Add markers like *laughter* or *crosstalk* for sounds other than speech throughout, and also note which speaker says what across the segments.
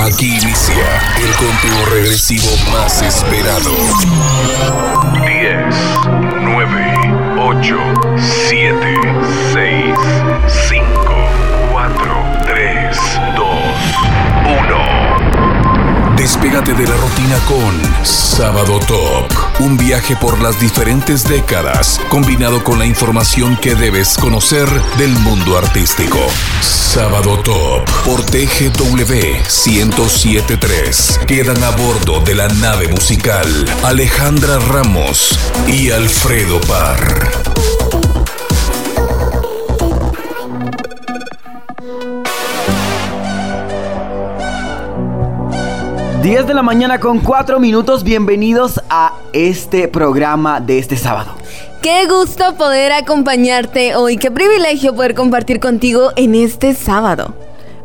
Speaker 1: Aquí inicia el conteo regresivo más esperado. 10, 9, 8, 7, Despégate de la rutina con Sábado Top. Un viaje por las diferentes décadas, combinado con la información que debes conocer del mundo artístico. Sábado Top por TGW 1073. Quedan a bordo de la nave musical Alejandra Ramos y Alfredo Parr.
Speaker 2: 10 de la mañana con 4 minutos, bienvenidos a este programa de este sábado.
Speaker 3: Qué gusto poder acompañarte hoy, qué privilegio poder compartir contigo en este sábado.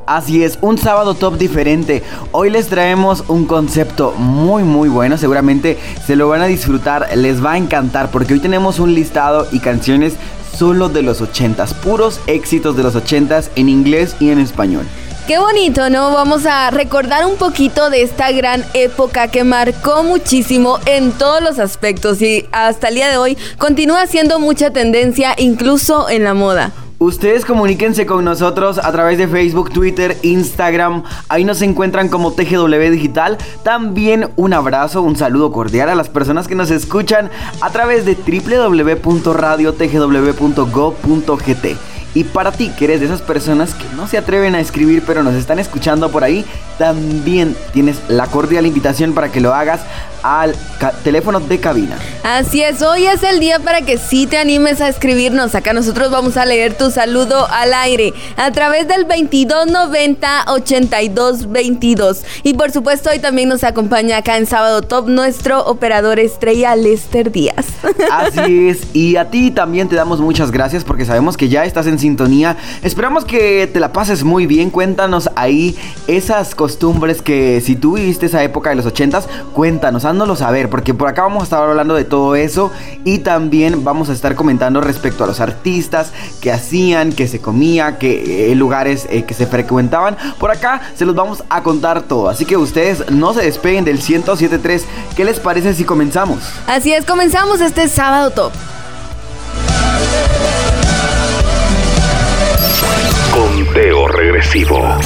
Speaker 2: Así es, un sábado top diferente. Hoy les traemos un concepto muy muy bueno, seguramente se lo van a disfrutar, les va a encantar porque hoy tenemos un listado y canciones solo de los 80s, puros éxitos de los 80s en inglés y en español.
Speaker 3: Qué bonito, ¿no? Vamos a recordar un poquito de esta gran época que marcó muchísimo en todos los aspectos y hasta el día de hoy continúa siendo mucha tendencia incluso en la moda.
Speaker 2: Ustedes comuníquense con nosotros a través de Facebook, Twitter, Instagram. Ahí nos encuentran como TGW Digital. También un abrazo, un saludo cordial a las personas que nos escuchan a través de www.radiotgw.go.gt. Y para ti, que eres de esas personas que no se atreven a escribir pero nos están escuchando por ahí, también tienes la cordial invitación para que lo hagas al teléfono de cabina.
Speaker 3: Así es, hoy es el día para que sí te animes a escribirnos. Acá nosotros vamos a leer tu saludo al aire a través del 2290-8222. Y por supuesto, hoy también nos acompaña acá en Sábado Top nuestro operador estrella Lester Díaz. *laughs*
Speaker 2: Así es, y a ti también te damos muchas gracias porque sabemos que ya estás en sintonía. Esperamos que te la pases muy bien. Cuéntanos ahí esas costumbres que si tú viviste esa época de los 80s, cuéntanos a saber, porque por acá vamos a estar hablando de todo eso y también vamos a estar comentando respecto a los artistas que hacían, que se comía, que eh, lugares eh, que se frecuentaban. Por acá se los vamos a contar todo, así que ustedes no se despeguen del 1073. ¿Qué les parece si comenzamos?
Speaker 3: Así es, comenzamos este sábado top.
Speaker 1: regresivo.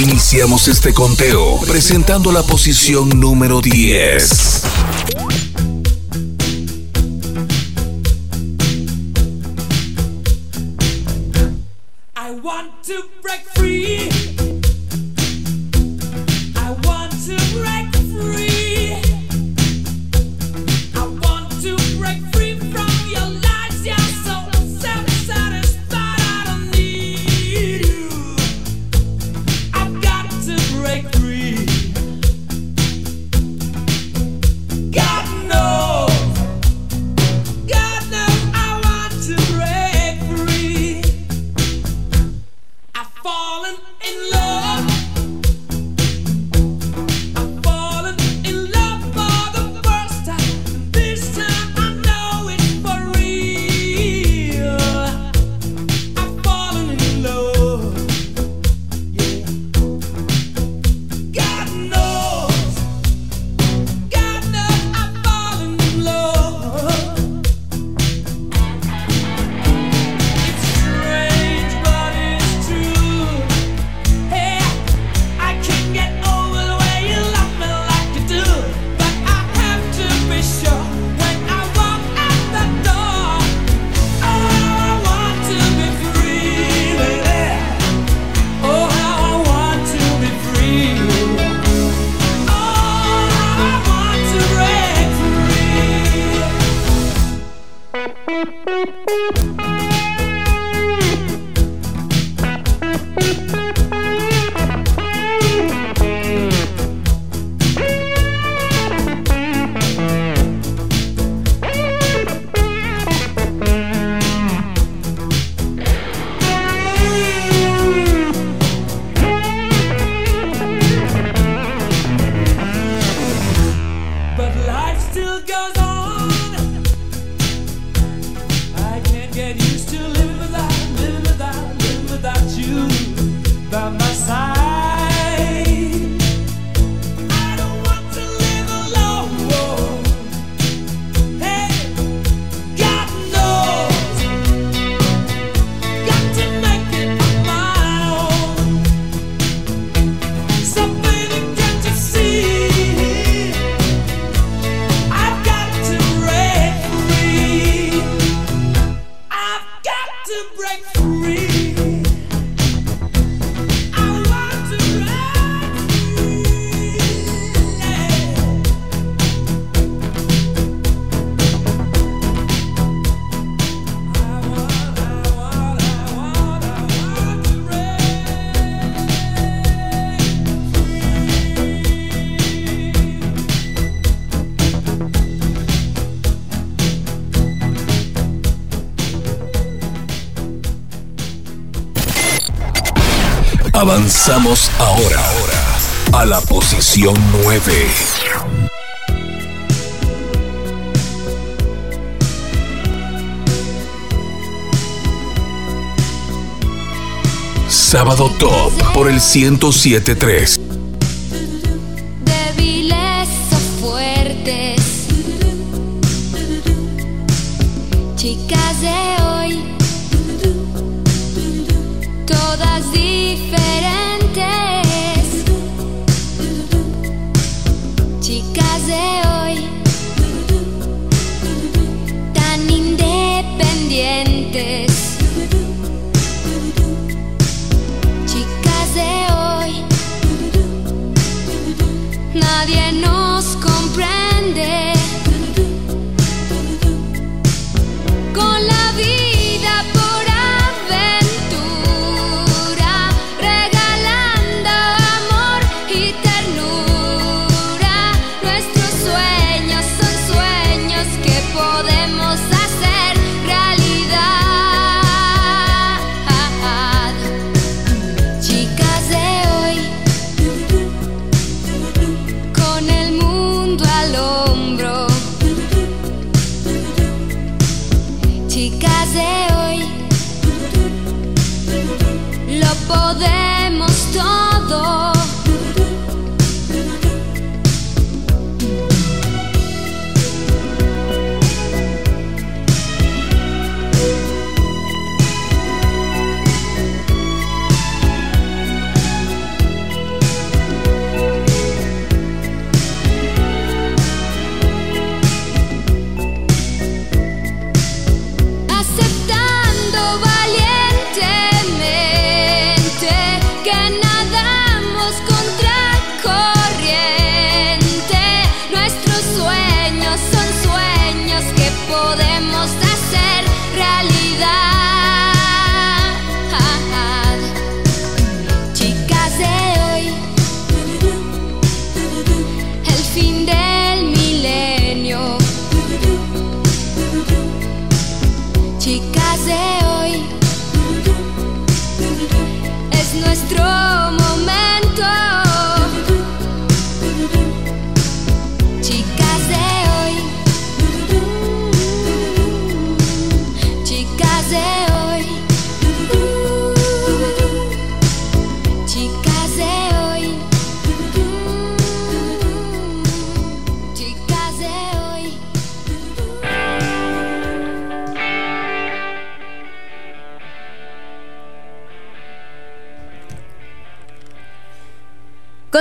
Speaker 1: Iniciamos este conteo presentando la posición número 10.
Speaker 4: Ahora, ahora a la posición 9. Sábado Top por el 1073.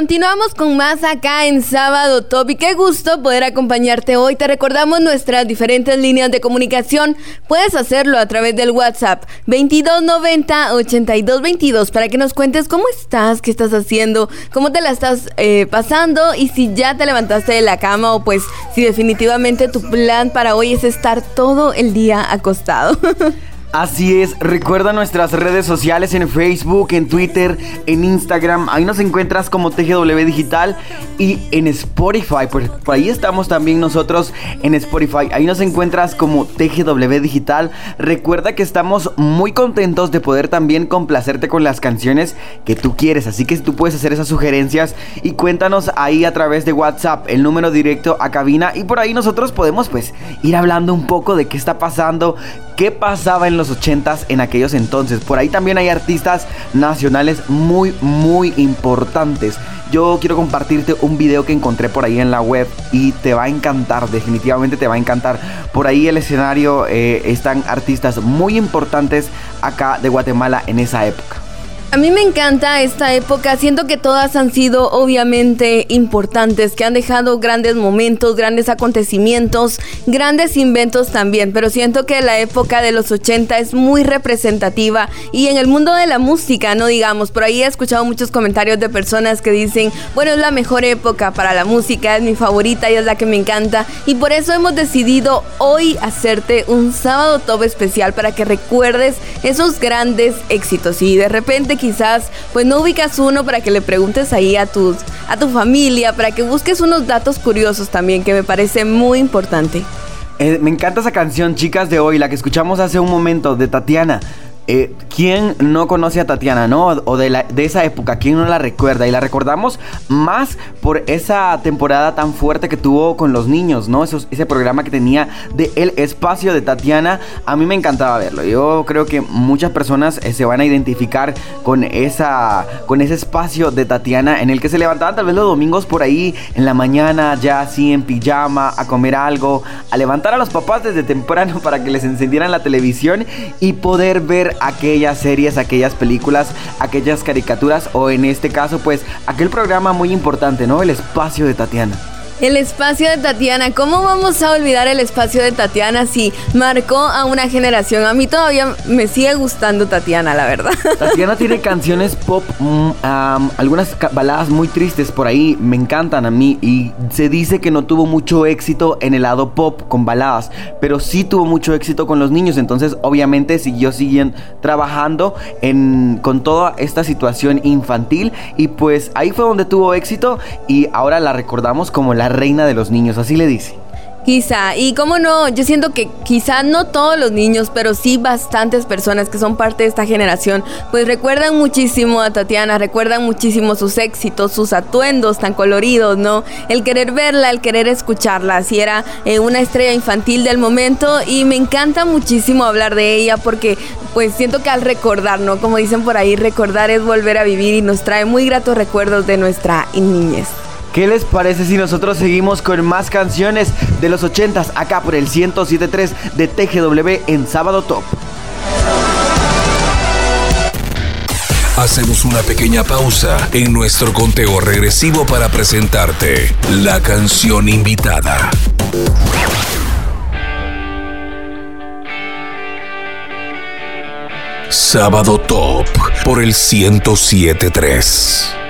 Speaker 3: Continuamos con más acá en Sábado Top qué gusto poder acompañarte hoy. Te recordamos nuestras diferentes líneas de comunicación. Puedes hacerlo a través del WhatsApp 2290-8222 para que nos cuentes cómo estás, qué estás haciendo, cómo te la estás eh, pasando y si ya te levantaste de la cama o pues si definitivamente tu plan para hoy es estar todo el día acostado. *laughs*
Speaker 2: Así es, recuerda nuestras redes sociales en Facebook, en Twitter, en Instagram. Ahí nos encuentras como TGW Digital y en Spotify. Por, ahí estamos también nosotros en Spotify. Ahí nos encuentras como TGW Digital. Recuerda que estamos muy contentos de poder también complacerte con las canciones que tú quieres. Así que tú puedes hacer esas sugerencias y cuéntanos ahí a través de WhatsApp el número directo a cabina. Y por ahí nosotros podemos pues ir hablando un poco de qué está pasando, qué pasaba en los 80s en aquellos entonces. Por ahí también hay artistas nacionales muy, muy importantes. Yo quiero compartirte un video que encontré por ahí en la web y te va a encantar, definitivamente te va a encantar. Por ahí el escenario eh, están artistas muy importantes acá de Guatemala en esa época.
Speaker 3: A mí me encanta esta época, siento que todas han sido obviamente importantes, que han dejado grandes momentos, grandes acontecimientos, grandes inventos también, pero siento que la época de los 80 es muy representativa y en el mundo de la música, no digamos, por ahí he escuchado muchos comentarios de personas que dicen, bueno, es la mejor época para la música, es mi favorita y es la que me encanta y por eso hemos decidido hoy hacerte un sábado top especial para que recuerdes esos grandes éxitos. Y de repente quizás pues no ubicas uno para que le preguntes ahí a tus a tu familia, para que busques unos datos curiosos también que me parece muy importante.
Speaker 2: Eh, me encanta esa canción, chicas de hoy, la que escuchamos hace un momento de Tatiana. Eh, ¿quién no conoce a Tatiana, no? O de, esa época, ¿quién no la recuerda? Y la recordamos más por esa temporada tan fuerte que tuvo con los niños, ¿no? ese programa que tenía de El Espacio de Tatiana, a mí me encantaba verlo. Yo creo que muchas personas eh, se van a identificar con, esa, con ese espacio de Tatiana en el que se levantaban tal vez los domingos por ahí en la mañana, ya así en pijama, a comer algo, a levantar a los papás desde temprano *laughs* para que les encendieran la televisión y poder ver aquellas series, aquellas películas, aquellas caricaturas o en este caso pues aquel programa muy importante, ¿no? El espacio de Tatiana.
Speaker 3: El espacio de Tatiana, ¿cómo vamos a olvidar el espacio de Tatiana si marcó a una generación? A mí todavía me sigue gustando Tatiana, la verdad. *laughs*
Speaker 2: Tatiana tiene canciones pop, mm, algunas baladas muy tristes por ahí, me encantan a mí y se dice que no tuvo mucho éxito en el lado pop con baladas, pero sí tuvo mucho éxito con los niños, entonces obviamente siguió siguiendo trabajando en, con toda esta situación infantil y pues ahí fue donde tuvo éxito y ahora la recordamos como la reina de los niños, así le dice.
Speaker 3: Quizá, y cómo no, yo siento que quizá no todos los niños, pero sí bastantes personas que son parte de esta generación, pues recuerdan muchísimo a Tatiana, recuerdan muchísimo sus éxitos, sus atuendos tan coloridos, ¿no? El querer verla, el querer escucharla, así era eh, una estrella infantil del momento y me encanta muchísimo hablar de ella porque pues siento que al recordar, ¿no? Como dicen por ahí, recordar es volver a vivir y nos trae muy gratos recuerdos de nuestra niñez.
Speaker 2: ¿Qué les parece si nosotros seguimos con más canciones de los 80s acá por el 1073 de TGW en Sábado Top?
Speaker 1: Hacemos una pequeña pausa en nuestro conteo regresivo para presentarte la canción invitada. Sábado Top por el 1073.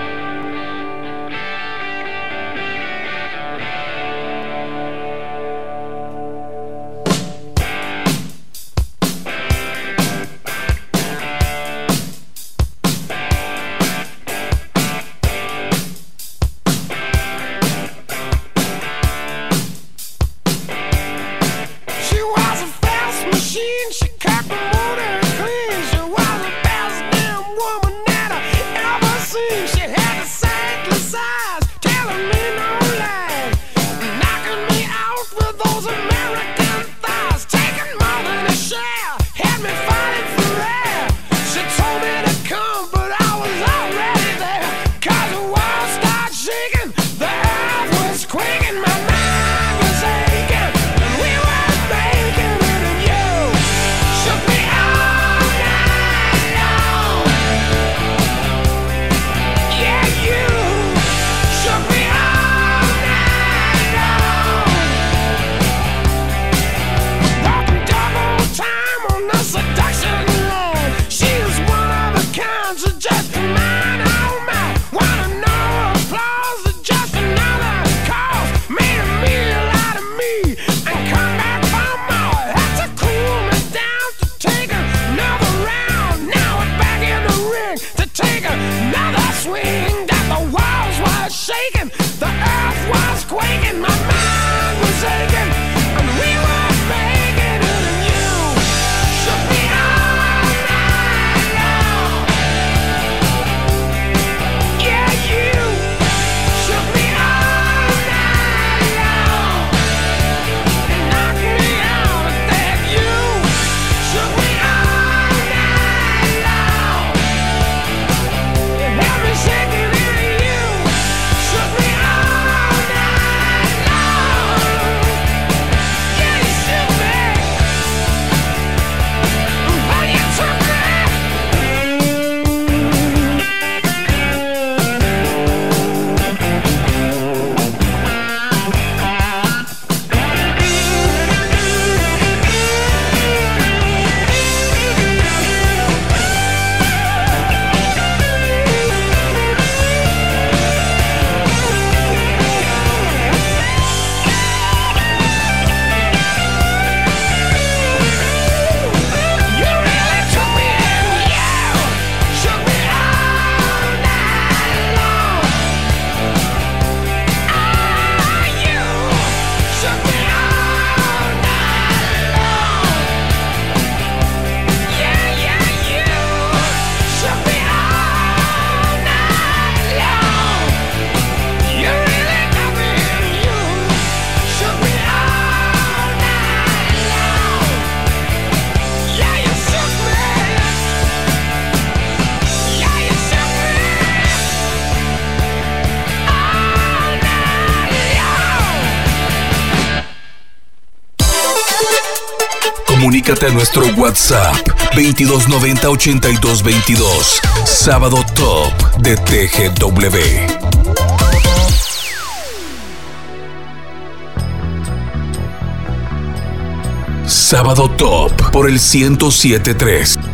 Speaker 5: Comunícate a nuestro WhatsApp 2290 8222. Sábado Top de TGW. Sábado Top por el 1073.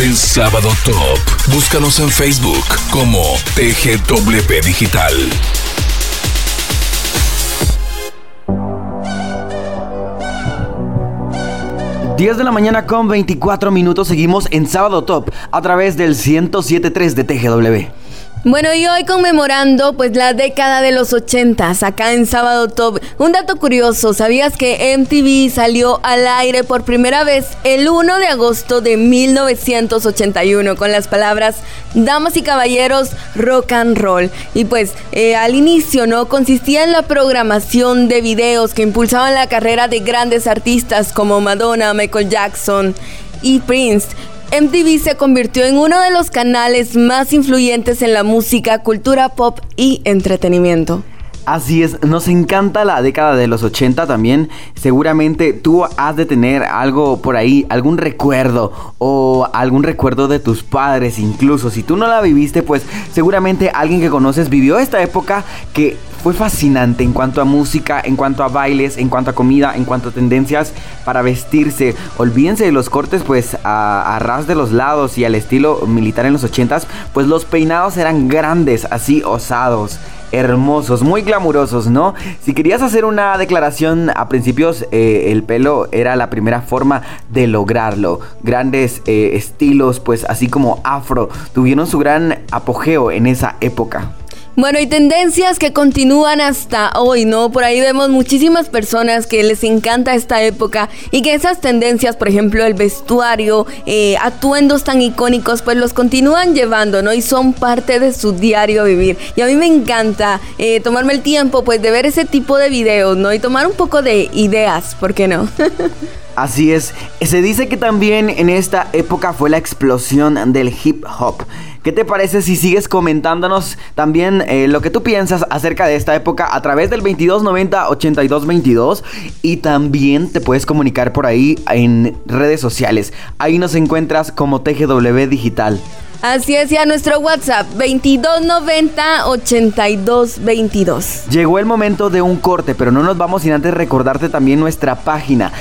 Speaker 5: En Sábado Top. Búscanos en Facebook como TGWP Digital.
Speaker 2: 10 de la mañana con 24 minutos seguimos en Sábado Top a través del 1073 de TGW.
Speaker 3: Bueno, y hoy conmemorando pues la década de los 80 acá en Sábado Top. Un dato curioso, ¿sabías que MTV salió al aire por primera vez el 1 de agosto de 1981 con las palabras Damas y caballeros, rock and roll? Y pues eh, al inicio, ¿no? Consistía en la programación de videos que impulsaban la carrera de grandes artistas como Madonna, Michael Jackson y Prince. MTV se convirtió en uno de los canales más influyentes en la música, cultura pop y entretenimiento.
Speaker 2: Así es, nos encanta la década de los 80 también. Seguramente tú has de tener algo por ahí, algún recuerdo o algún recuerdo de tus padres incluso. Si tú no la viviste, pues seguramente alguien que conoces vivió esta época que fue fascinante en cuanto a música, en cuanto a bailes, en cuanto a comida, en cuanto a tendencias para vestirse. Olvídense de los cortes pues a, ras de los lados y al estilo militar en los 80s, pues los peinados eran grandes, así osados hermosos, muy glamurosos, ¿no? Si querías hacer una declaración a principios, eh, el pelo era la primera forma de lograrlo. Grandes eh, estilos, pues así como afro, tuvieron su gran apogeo en esa época.
Speaker 3: Bueno, y tendencias que continúan hasta hoy, ¿no? Por ahí vemos muchísimas personas que les encanta esta época y que esas tendencias, por ejemplo, el vestuario, eh, atuendos tan icónicos, pues los continúan llevando, ¿no? Y son parte de su diario vivir. Y a mí me encanta eh, tomarme el tiempo, pues, de ver ese tipo de videos, ¿no? Y tomar un poco de ideas, ¿por qué no? *laughs*
Speaker 2: Así es, se dice que también en esta época fue la explosión del hip hop. ¿Qué te parece si sigues comentándonos también eh, lo que tú piensas acerca de esta época a través del 2290-8222? Y también te puedes comunicar por ahí en redes sociales. Ahí nos encuentras como TGW Digital.
Speaker 3: Así es, ya nuestro WhatsApp 2290-8222.
Speaker 2: Llegó el momento de un corte, pero no nos vamos sin antes recordarte también nuestra página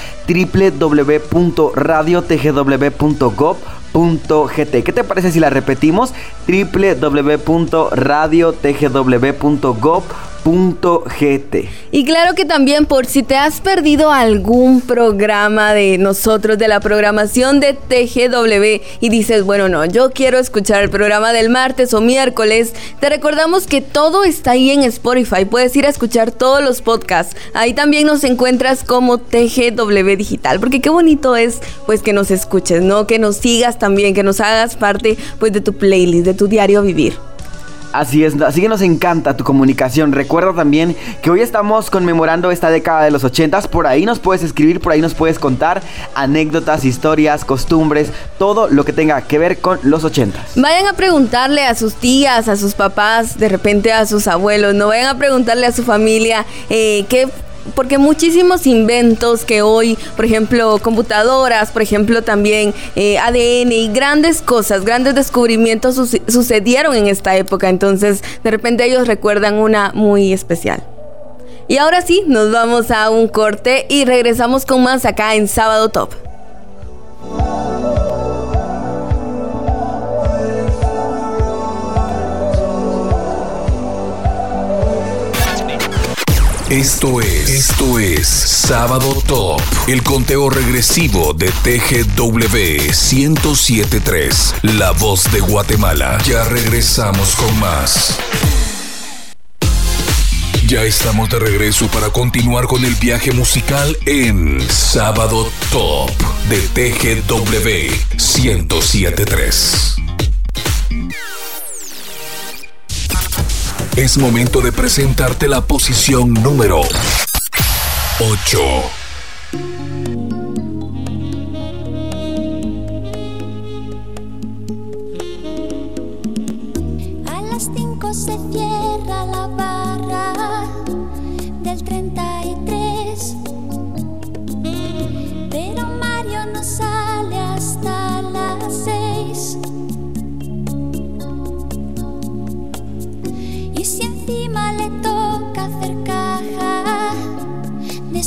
Speaker 2: www.radiotgw.gov.gt. ¿Qué te parece si la repetimos? www.radiotgw.gov.gt
Speaker 3: y claro que también por si te has perdido algún programa de nosotros, de la programación de TGW y dices, bueno, no, yo quiero escuchar el programa del martes o miércoles, te recordamos que todo está ahí en Spotify. Puedes ir a escuchar todos los podcasts. Ahí también nos encuentras como TGW Digital, porque qué bonito es pues que nos escuches, ¿no? Que nos sigas también, que nos hagas parte pues de tu playlist, de tu diario vivir.
Speaker 2: Así es, así que nos encanta tu comunicación. Recuerda también que hoy estamos conmemorando esta década de los 80 Por ahí nos puedes escribir, por ahí nos puedes contar anécdotas, historias, costumbres, todo lo que tenga que ver con los 80
Speaker 3: Vayan a preguntarle a sus tías, a sus papás, de repente a sus abuelos, no vayan a preguntarle a su familia eh, qué porque muchísimos inventos que hoy, por ejemplo, computadoras, por ejemplo, también eh, ADN y grandes cosas, grandes descubrimientos sucedieron en esta época. Entonces, de repente ellos recuerdan una muy especial. Y ahora sí, nos vamos a un corte y regresamos con más acá en Sábado Top.
Speaker 1: Esto es, esto es Sábado Top, el conteo regresivo de TGW 1073, La Voz de Guatemala. Ya regresamos con más. Ya estamos de regreso para continuar con el viaje musical en Sábado Top de TGW 1073. Es momento de presentarte la posición número 8.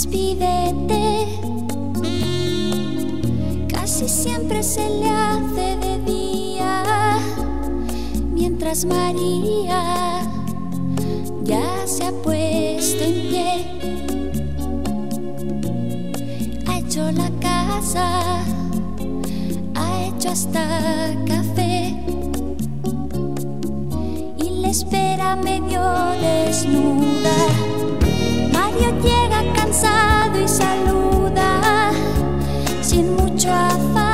Speaker 6: Despídete. Casi siempre se le hace de día, mientras María ya se ha puesto en pie. Ha hecho la casa, ha hecho hasta café y le espera medio desnuda. Llega cansado y saluda sin mucho afán.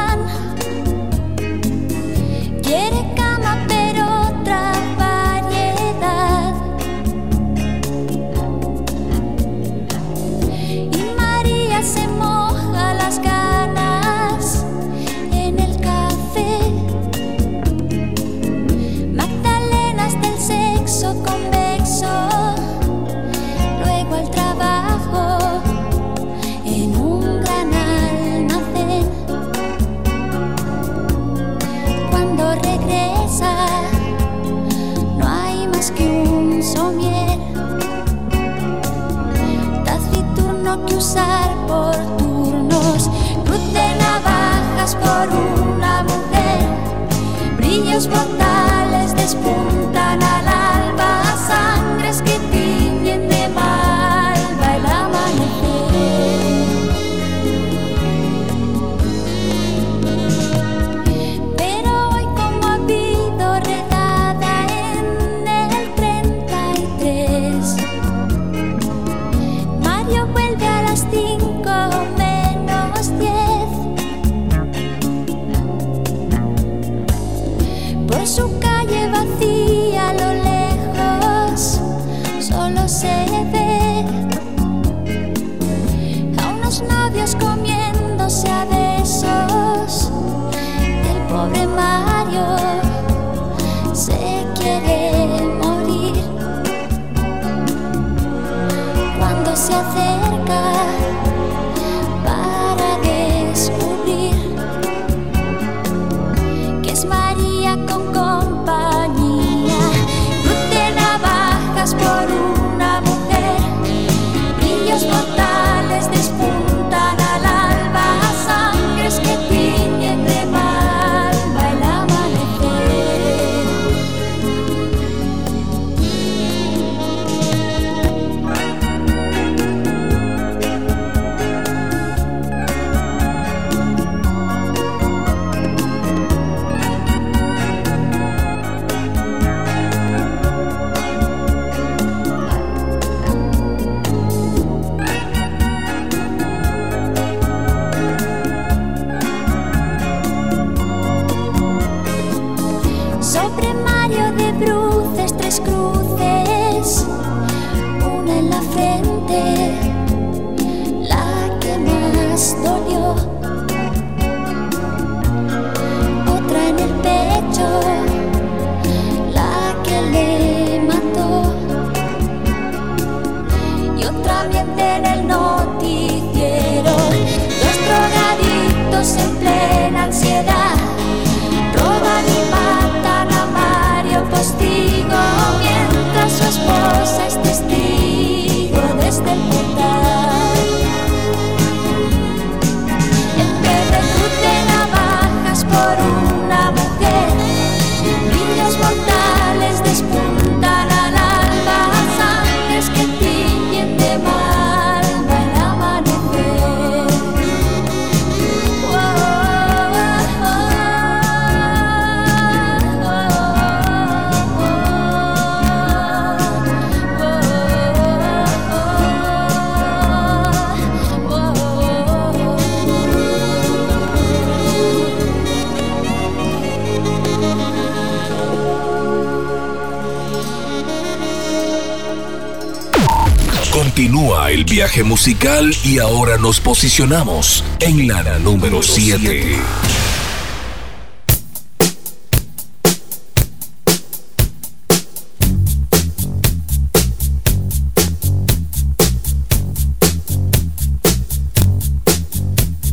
Speaker 1: musical y ahora nos posicionamos en la número 7.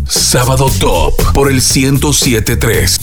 Speaker 1: Sábado Top por el 1073.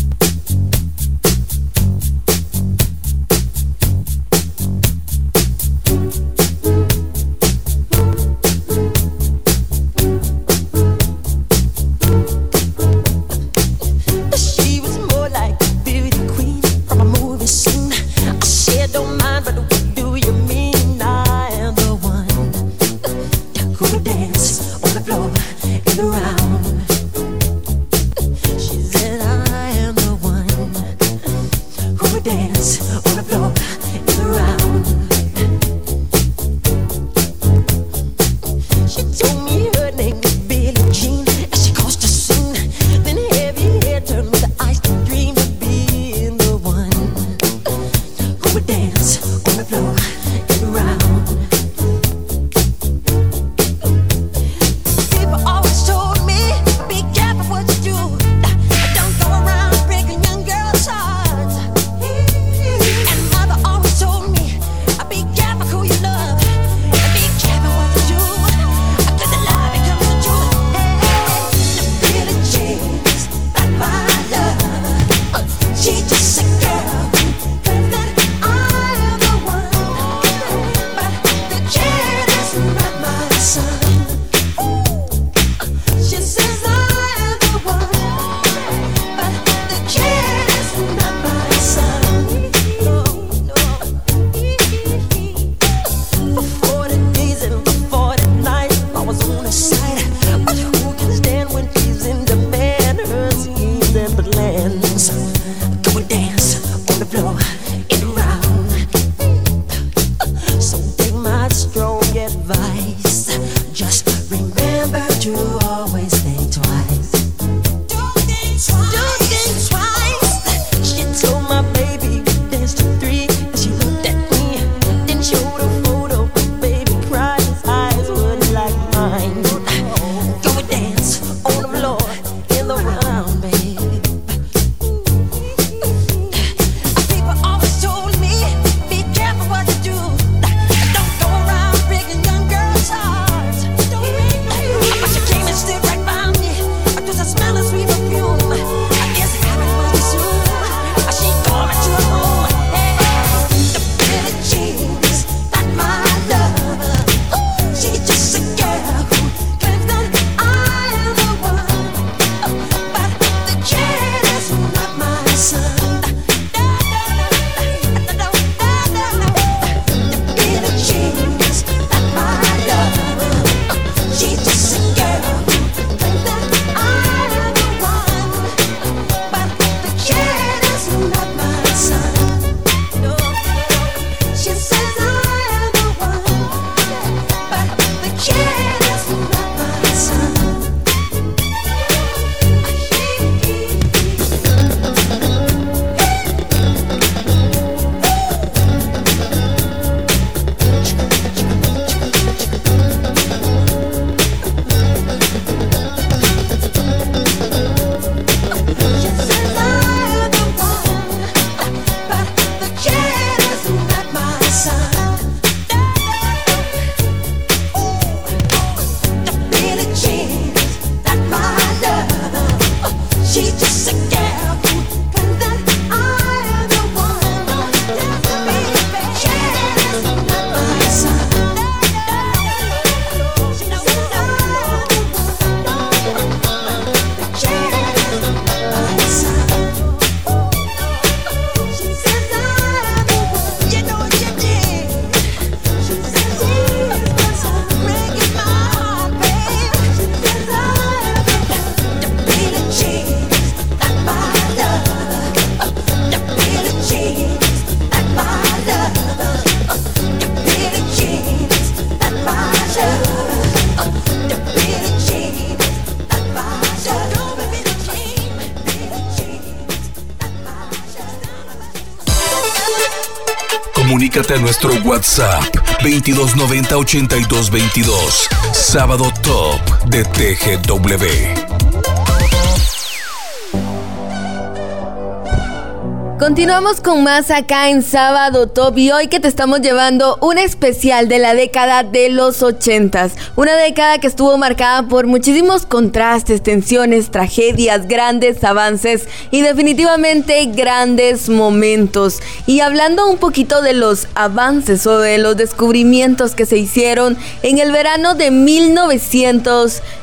Speaker 1: WhatsApp 2290 8222. Sábado Top de TGW.
Speaker 3: Continuamos con más acá en Sábado Top y hoy que te estamos llevando un especial de la década de los ochentas. Una década que estuvo marcada por muchísimos contrastes, tensiones, tragedias, grandes avances y definitivamente grandes momentos. Y hablando un poquito de los avances o de los descubrimientos que se hicieron en el verano de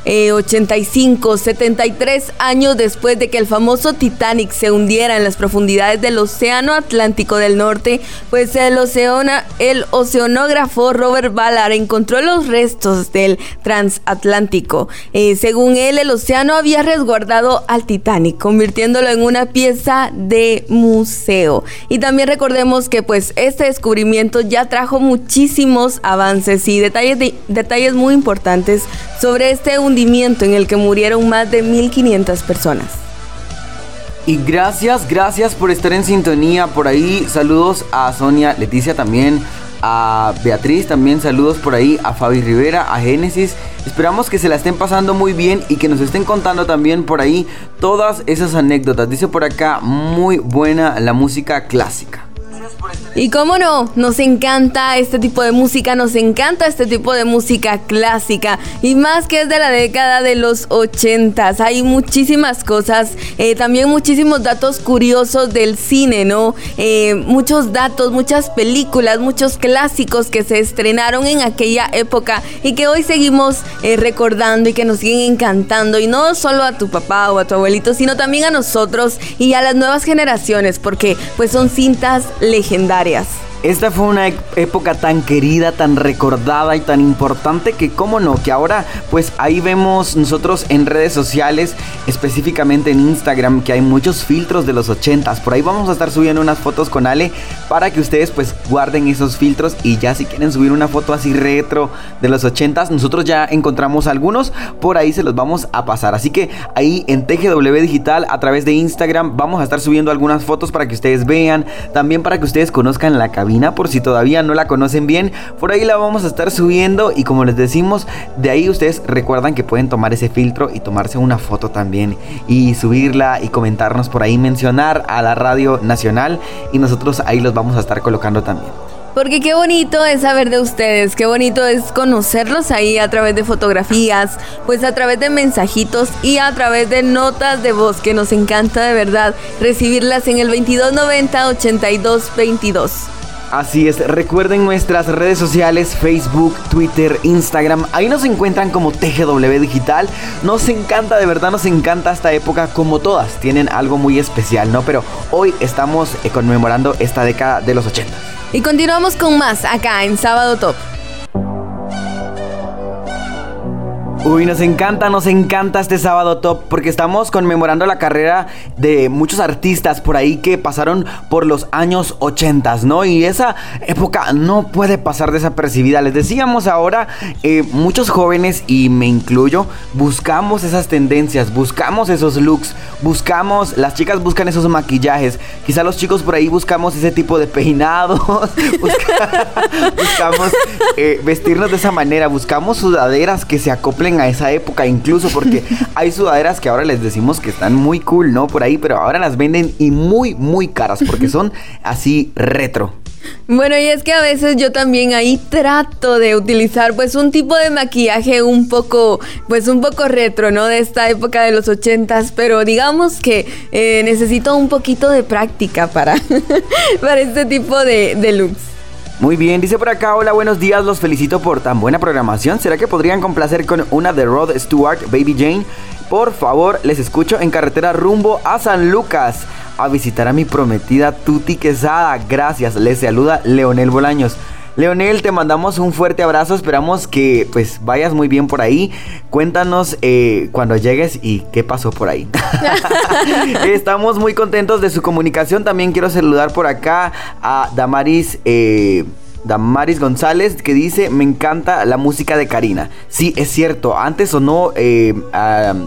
Speaker 3: 1985, 73 años después de que el famoso Titanic se hundiera en las profundidades de del Océano Atlántico del Norte, pues el, el oceanógrafo Robert Ballard encontró los restos del transatlántico. Eh, según él, el océano había resguardado al Titanic, convirtiéndolo en una pieza de museo. Y también recordemos que pues este descubrimiento ya trajo muchísimos avances y detalles, detalles muy importantes sobre este hundimiento en el que murieron más de 1.500 personas.
Speaker 2: Y gracias, gracias por estar en sintonía por ahí. Saludos a Sonia, Leticia también, a Beatriz también, saludos por ahí, a Fabi Rivera, a Génesis. Esperamos que se la estén pasando muy bien y que nos estén contando también por ahí todas esas anécdotas. Dice por acá, muy buena la música clásica.
Speaker 3: Y cómo no, nos encanta este tipo de música, nos encanta este tipo de música clásica y más que es de la década de los ochentas. Hay muchísimas cosas, eh, también muchísimos datos curiosos del cine, ¿no? Eh, muchos datos, muchas películas, muchos clásicos que se estrenaron en aquella época y que hoy seguimos eh, recordando y que nos siguen encantando y no solo a tu papá o a tu abuelito, sino también a nosotros y a las nuevas generaciones porque pues son cintas legendarias.
Speaker 2: Esta fue una época tan querida, tan recordada y tan importante que, cómo no, que ahora pues ahí vemos nosotros en redes sociales, específicamente en Instagram, que hay muchos filtros de los 80s. Por ahí vamos a estar subiendo unas fotos con Ale para que ustedes pues guarden esos filtros y ya si quieren subir una foto así retro de los 80s, nosotros ya encontramos algunos, por ahí se los vamos a pasar. Así que ahí en TGW Digital a través de Instagram vamos a estar subiendo algunas fotos para que ustedes vean, también para que ustedes conozcan la por si todavía no la conocen bien. Por ahí la vamos a estar subiendo y como les decimos, de ahí ustedes recuerdan que pueden tomar ese filtro y tomarse una foto también y subirla y comentarnos por ahí, mencionar a la radio nacional y nosotros ahí los vamos a estar colocando también.
Speaker 3: Porque qué bonito es saber de ustedes, qué bonito es conocerlos ahí a través de fotografías, pues a través de mensajitos y a través de notas de voz, que nos encanta de verdad recibirlas en el 2290 8222.
Speaker 2: Así es, recuerden nuestras redes sociales, Facebook, Twitter, Instagram, ahí nos encuentran como TGW Digital. Nos encanta, de verdad nos encanta esta época como todas, tienen algo muy especial, ¿no? Pero hoy estamos eh, conmemorando esta década de los 80.
Speaker 3: Y continuamos con más acá en Sábado Top.
Speaker 2: Uy, nos encanta, nos encanta este sábado top porque estamos conmemorando la carrera de muchos artistas por ahí que pasaron por los años 80, ¿no? Y esa época no puede pasar desapercibida. Les decíamos ahora, eh, muchos jóvenes, y me incluyo, buscamos esas tendencias, buscamos esos looks, buscamos, las chicas buscan esos maquillajes, quizá los chicos por ahí buscamos ese tipo de peinados, *laughs* *laughs* buscamos eh, vestirnos de esa manera, buscamos sudaderas que se acoplen a esa época, incluso porque *laughs* hay sudaderas que ahora les decimos que están muy cool, ¿no? Por ahí, pero ahora las venden y muy, muy caras porque son así retro.
Speaker 3: Bueno, y es que a veces yo también ahí trato de utilizar pues un tipo de maquillaje un poco, pues un poco retro, ¿no? De esta época de los ochentas, pero digamos que eh, necesito un poquito de práctica para, *laughs* para este tipo de, de looks.
Speaker 2: Muy bien, dice por acá, hola, buenos días, los felicito por tan buena programación. ¿Será que podrían complacer con una de Rod Stewart, Baby Jane? Por favor, les escucho en carretera rumbo a San Lucas a visitar a mi prometida Tuti Quesada. Gracias, les saluda Leonel Bolaños. Leonel, te mandamos un fuerte abrazo. Esperamos que pues vayas muy bien por ahí. Cuéntanos eh, cuando llegues y qué pasó por ahí. *laughs* *laughs* Estamos muy contentos de su comunicación. También quiero saludar por acá a Damaris. Eh, Damaris González que dice, me encanta la música de Karina. Sí, es cierto, antes sonó, eh,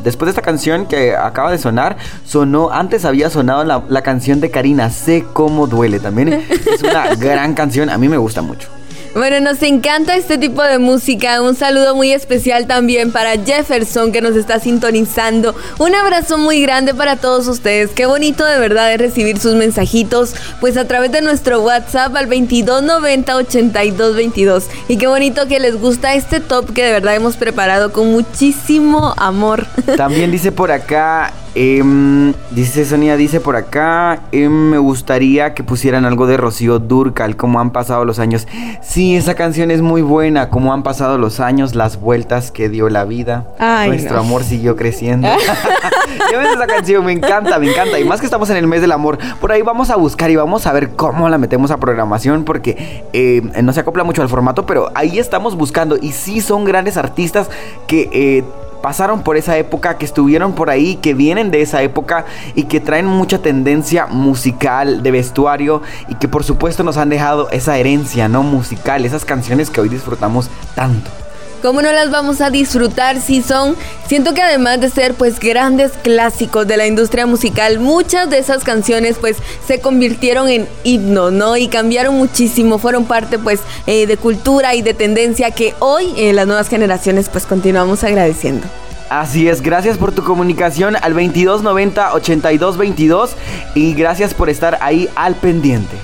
Speaker 2: después de esta canción que acaba de sonar, sonó, antes había sonado la, la canción de Karina, sé cómo duele. También es una *laughs* gran canción, a mí me gusta mucho.
Speaker 3: Bueno, nos encanta este tipo de música. Un saludo muy especial también para Jefferson que nos está sintonizando. Un abrazo muy grande para todos ustedes. Qué bonito de verdad es recibir sus mensajitos pues a través de nuestro WhatsApp al 2290 8222. Y qué bonito que les gusta este top que de verdad hemos preparado con muchísimo amor. *laughs*
Speaker 2: También dice por acá Em, dice Sonia, dice por acá, em, me gustaría que pusieran algo de Rocío Durcal, como han pasado los años. Sí, esa canción es muy buena, como han pasado los años, las vueltas que dio la vida. Nuestro amor siguió creciendo. *laughs* ya ves esa canción, me encanta, me encanta. Y más que estamos en el mes del amor, por ahí vamos a buscar y vamos a ver cómo la metemos a programación, porque em, no se acopla mucho al formato, pero ahí estamos buscando. Y sí son grandes artistas que... Pasaron por esa época, que estuvieron por ahí, que vienen de esa época y que traen mucha tendencia musical, de vestuario y que por supuesto nos han dejado esa herencia, ¿no? Musical, esas canciones que hoy disfrutamos tanto.
Speaker 3: ¿Cómo no las vamos a disfrutar si son? Siento que además de ser pues grandes clásicos de la industria musical, muchas de esas canciones pues se convirtieron en himno, ¿no? Y cambiaron muchísimo, fueron parte pues eh, de cultura y de tendencia que hoy en las nuevas generaciones pues continuamos agradeciendo.
Speaker 2: Así es, gracias por tu comunicación al 2290-8222 y gracias por estar ahí al pendiente.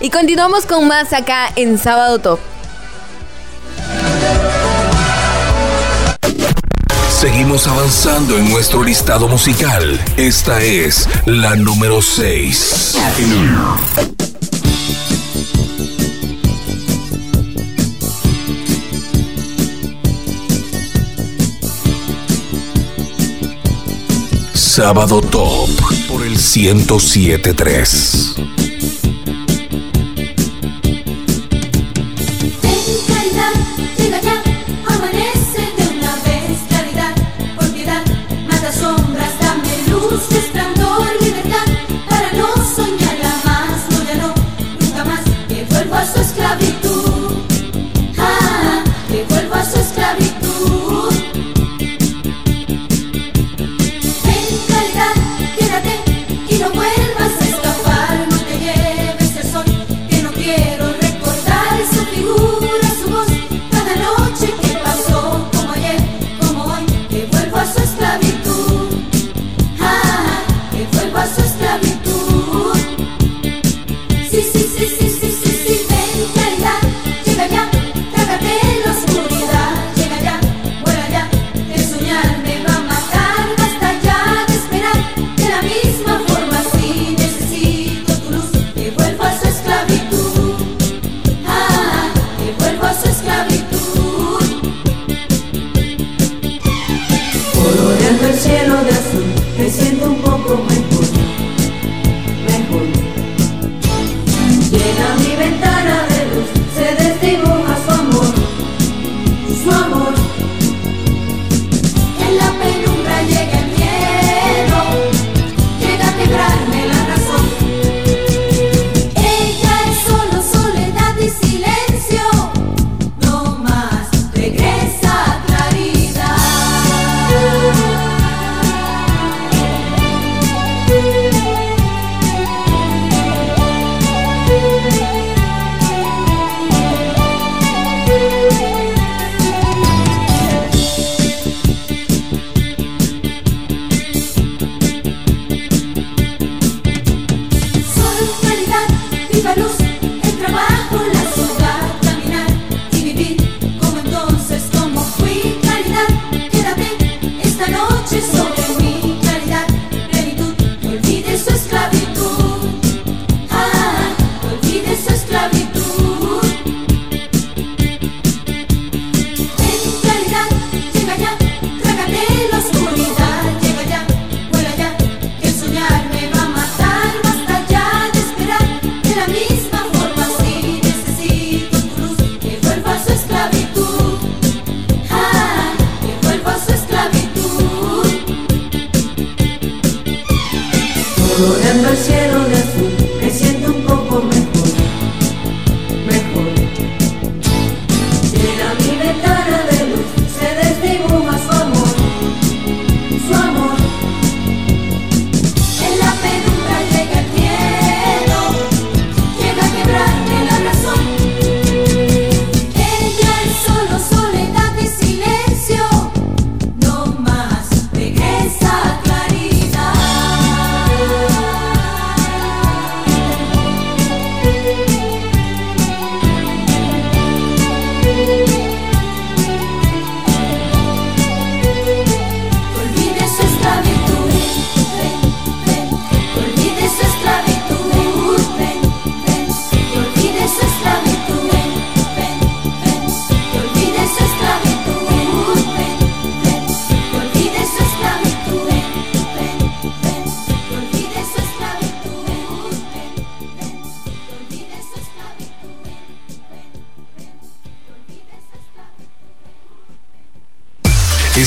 Speaker 3: Y continuamos con más acá en Sábado Top.
Speaker 7: Seguimos avanzando en nuestro listado musical. Esta es la número 6. Sábado Top por el 1073.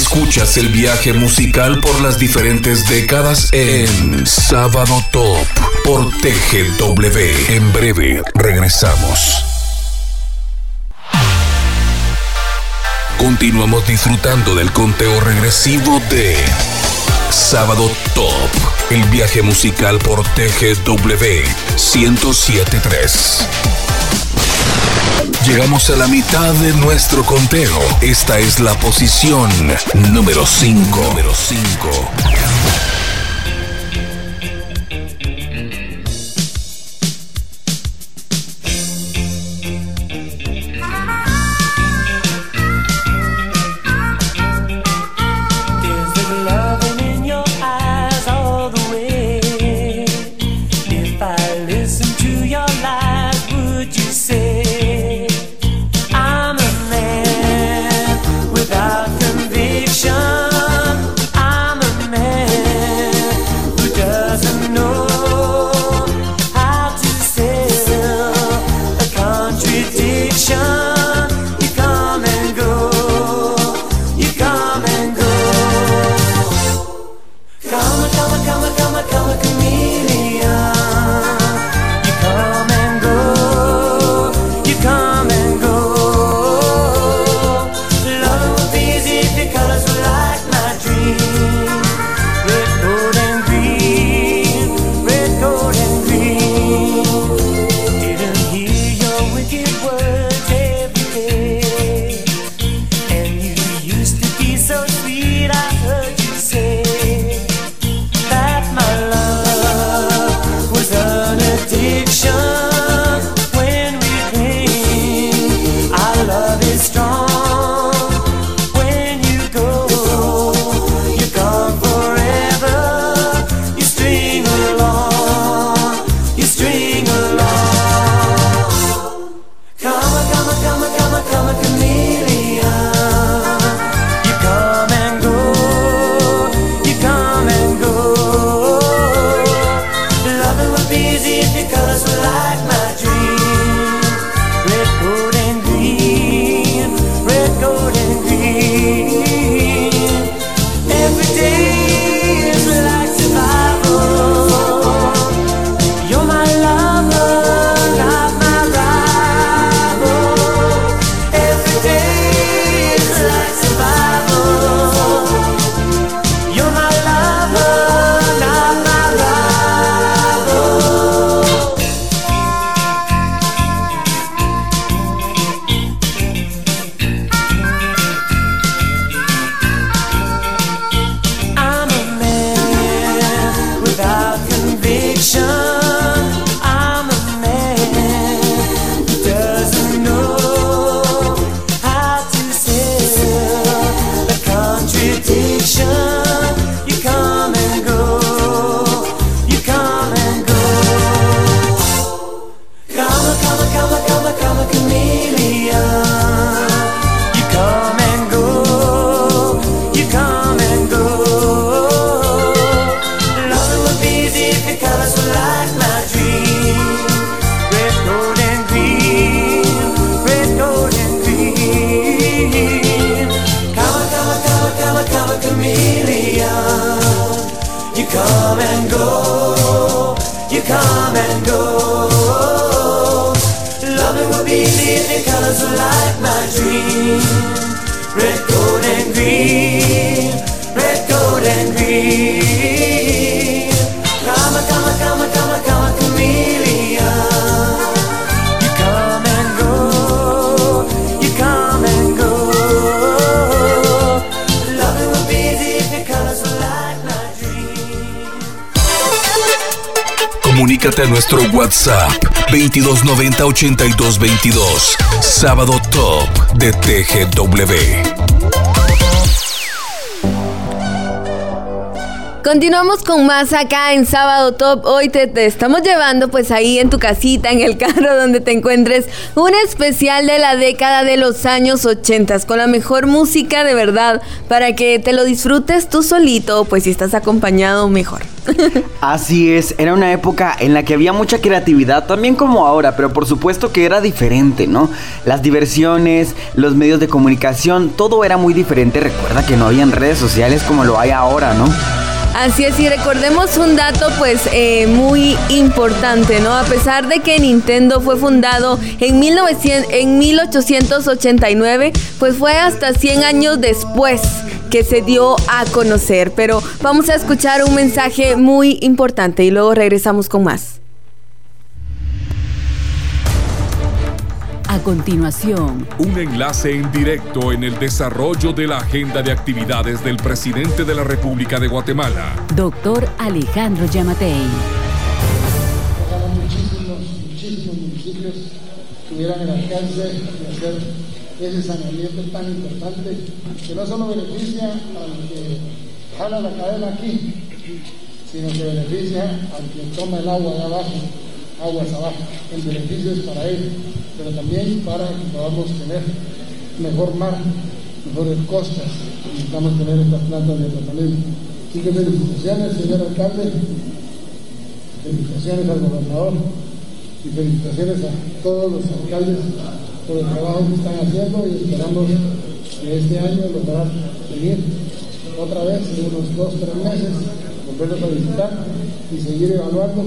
Speaker 8: Escuchas el
Speaker 9: viaje musical por las diferentes décadas en Sábado Top por TGW. En breve regresamos. Continuamos disfrutando del conteo regresivo de Sábado Top, el viaje musical por TGW 1073. Llegamos a la mitad de nuestro conteo. Esta es la posición número 5. Número WhatsApp 2290 8222. Sábado Top de TGW.
Speaker 3: Continuamos con más acá en Sábado Top. Hoy te, te estamos llevando pues ahí en tu casita, en el carro *laughs* donde te encuentres, un especial de la década de los años 80 con la mejor música de verdad para que te lo disfrutes tú solito, pues si estás acompañado mejor. *laughs*
Speaker 2: Así es, era una época en la que había mucha creatividad, también como ahora, pero por supuesto que era diferente, ¿no? Las diversiones, los medios de comunicación, todo era muy diferente. Recuerda que no habían redes sociales como lo hay ahora, ¿no?
Speaker 3: Así es, y recordemos un dato pues eh, muy importante, ¿no? A pesar de que Nintendo fue fundado en, 1900, en 1889, pues fue hasta 100 años después que se dio a conocer. Pero vamos a escuchar un mensaje muy importante y luego regresamos con más.
Speaker 10: A continuación,
Speaker 1: Un enlace en directo en el desarrollo de la agenda de actividades del presidente de la República de Guatemala.
Speaker 10: doctor Alejandro Yamatei.
Speaker 11: Ojalá muchísimos, muchísimos municipios tuvieran el alcance de hacer ese saneamiento tan importante que no solo beneficia al que jala la cadena aquí, sino que beneficia al que toma el agua de abajo, aguas abajo. El beneficio es para él, pero también para que podamos tener mejor mar, mejores costas. Necesitamos tener estas plantas de tratamiento. Así que felicitaciones, señor alcalde, felicitaciones al gobernador y felicitaciones a todos los alcaldes por el trabajo que están haciendo y esperamos que este año lograr venir otra vez en unos dos, tres meses, volverlos a visitar y seguir evaluando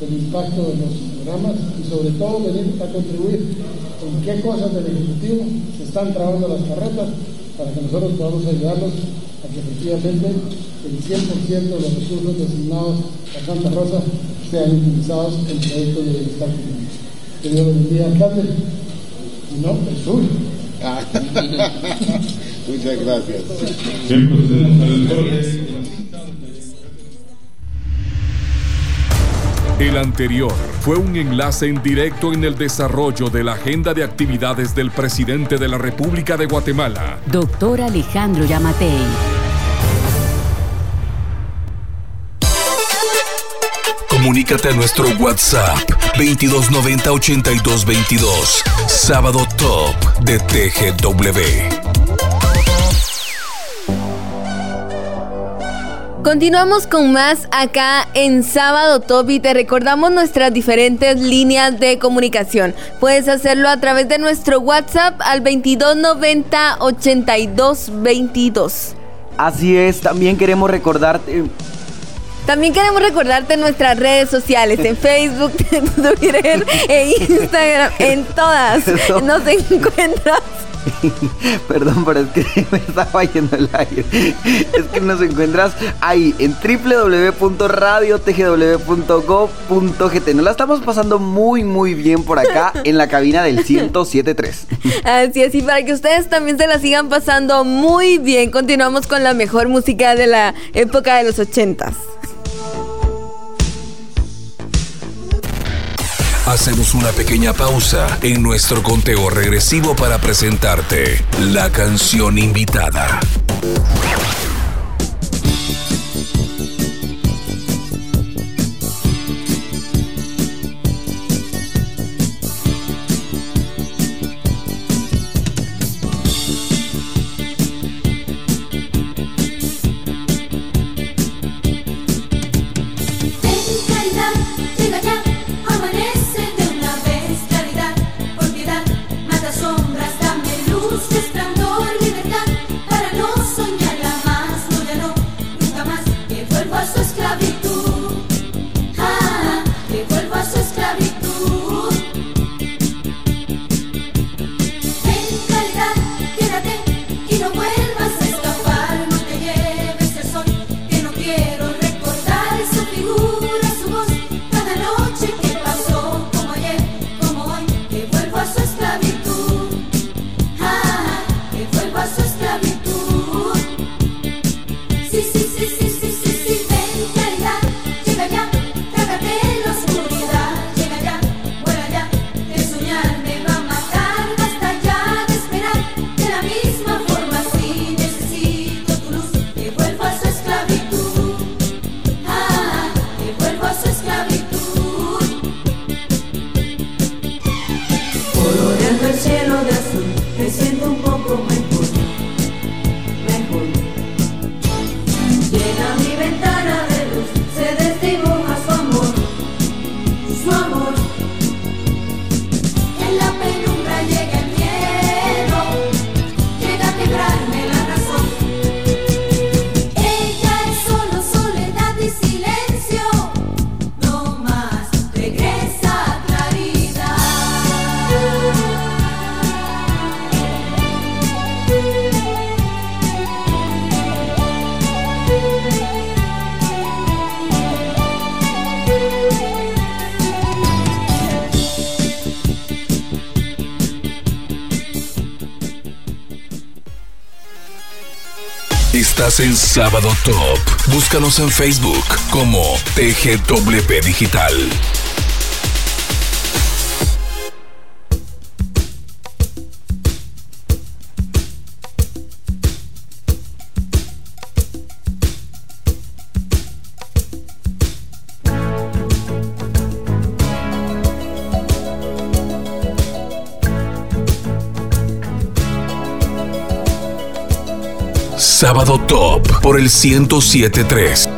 Speaker 11: el impacto de los programas y sobre todo venir a contribuir en qué cosas del Ejecutivo se están trabajando las carretas para que nosotros podamos ayudarlos a que efectivamente el 100% de los recursos designados a Santa Rosa sean utilizados en proyectos de bienestar. Que Dios bendiga, no, el suyo.
Speaker 12: Muchas gracias.
Speaker 1: El anterior fue un enlace en directo en el desarrollo de la agenda de actividades del presidente de la República de Guatemala.
Speaker 10: Doctor Alejandro Yamatei.
Speaker 1: Comunícate a nuestro WhatsApp 2290 8222. Sábado Top de TGW.
Speaker 3: Continuamos con más acá en Sábado Top y te recordamos nuestras diferentes líneas de comunicación. Puedes hacerlo a través de nuestro WhatsApp al 2290 8222.
Speaker 2: Así es, también queremos recordarte
Speaker 3: También queremos recordarte nuestras redes sociales, en Facebook, *laughs* en Twitter e Instagram, en todas nos encuentras. *laughs*
Speaker 2: Perdón, pero es que *laughs* me estaba yendo el aire. Es que nos encuentras ahí en www.radiotgw.go.gt. Nos la estamos pasando muy, muy bien por acá en la cabina del 1073.
Speaker 3: Así es, y para que ustedes también se la sigan pasando muy bien, continuamos con la mejor música de la época de los ochentas.
Speaker 1: Hacemos una pequeña pausa en nuestro conteo regresivo para presentarte la canción invitada.
Speaker 13: But En Sábado Top. Búscanos en Facebook como TGW Digital. Sábado Top por el 1073.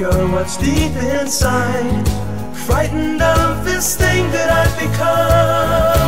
Speaker 5: insecure what's deep inside, frightened of this thing that I've become.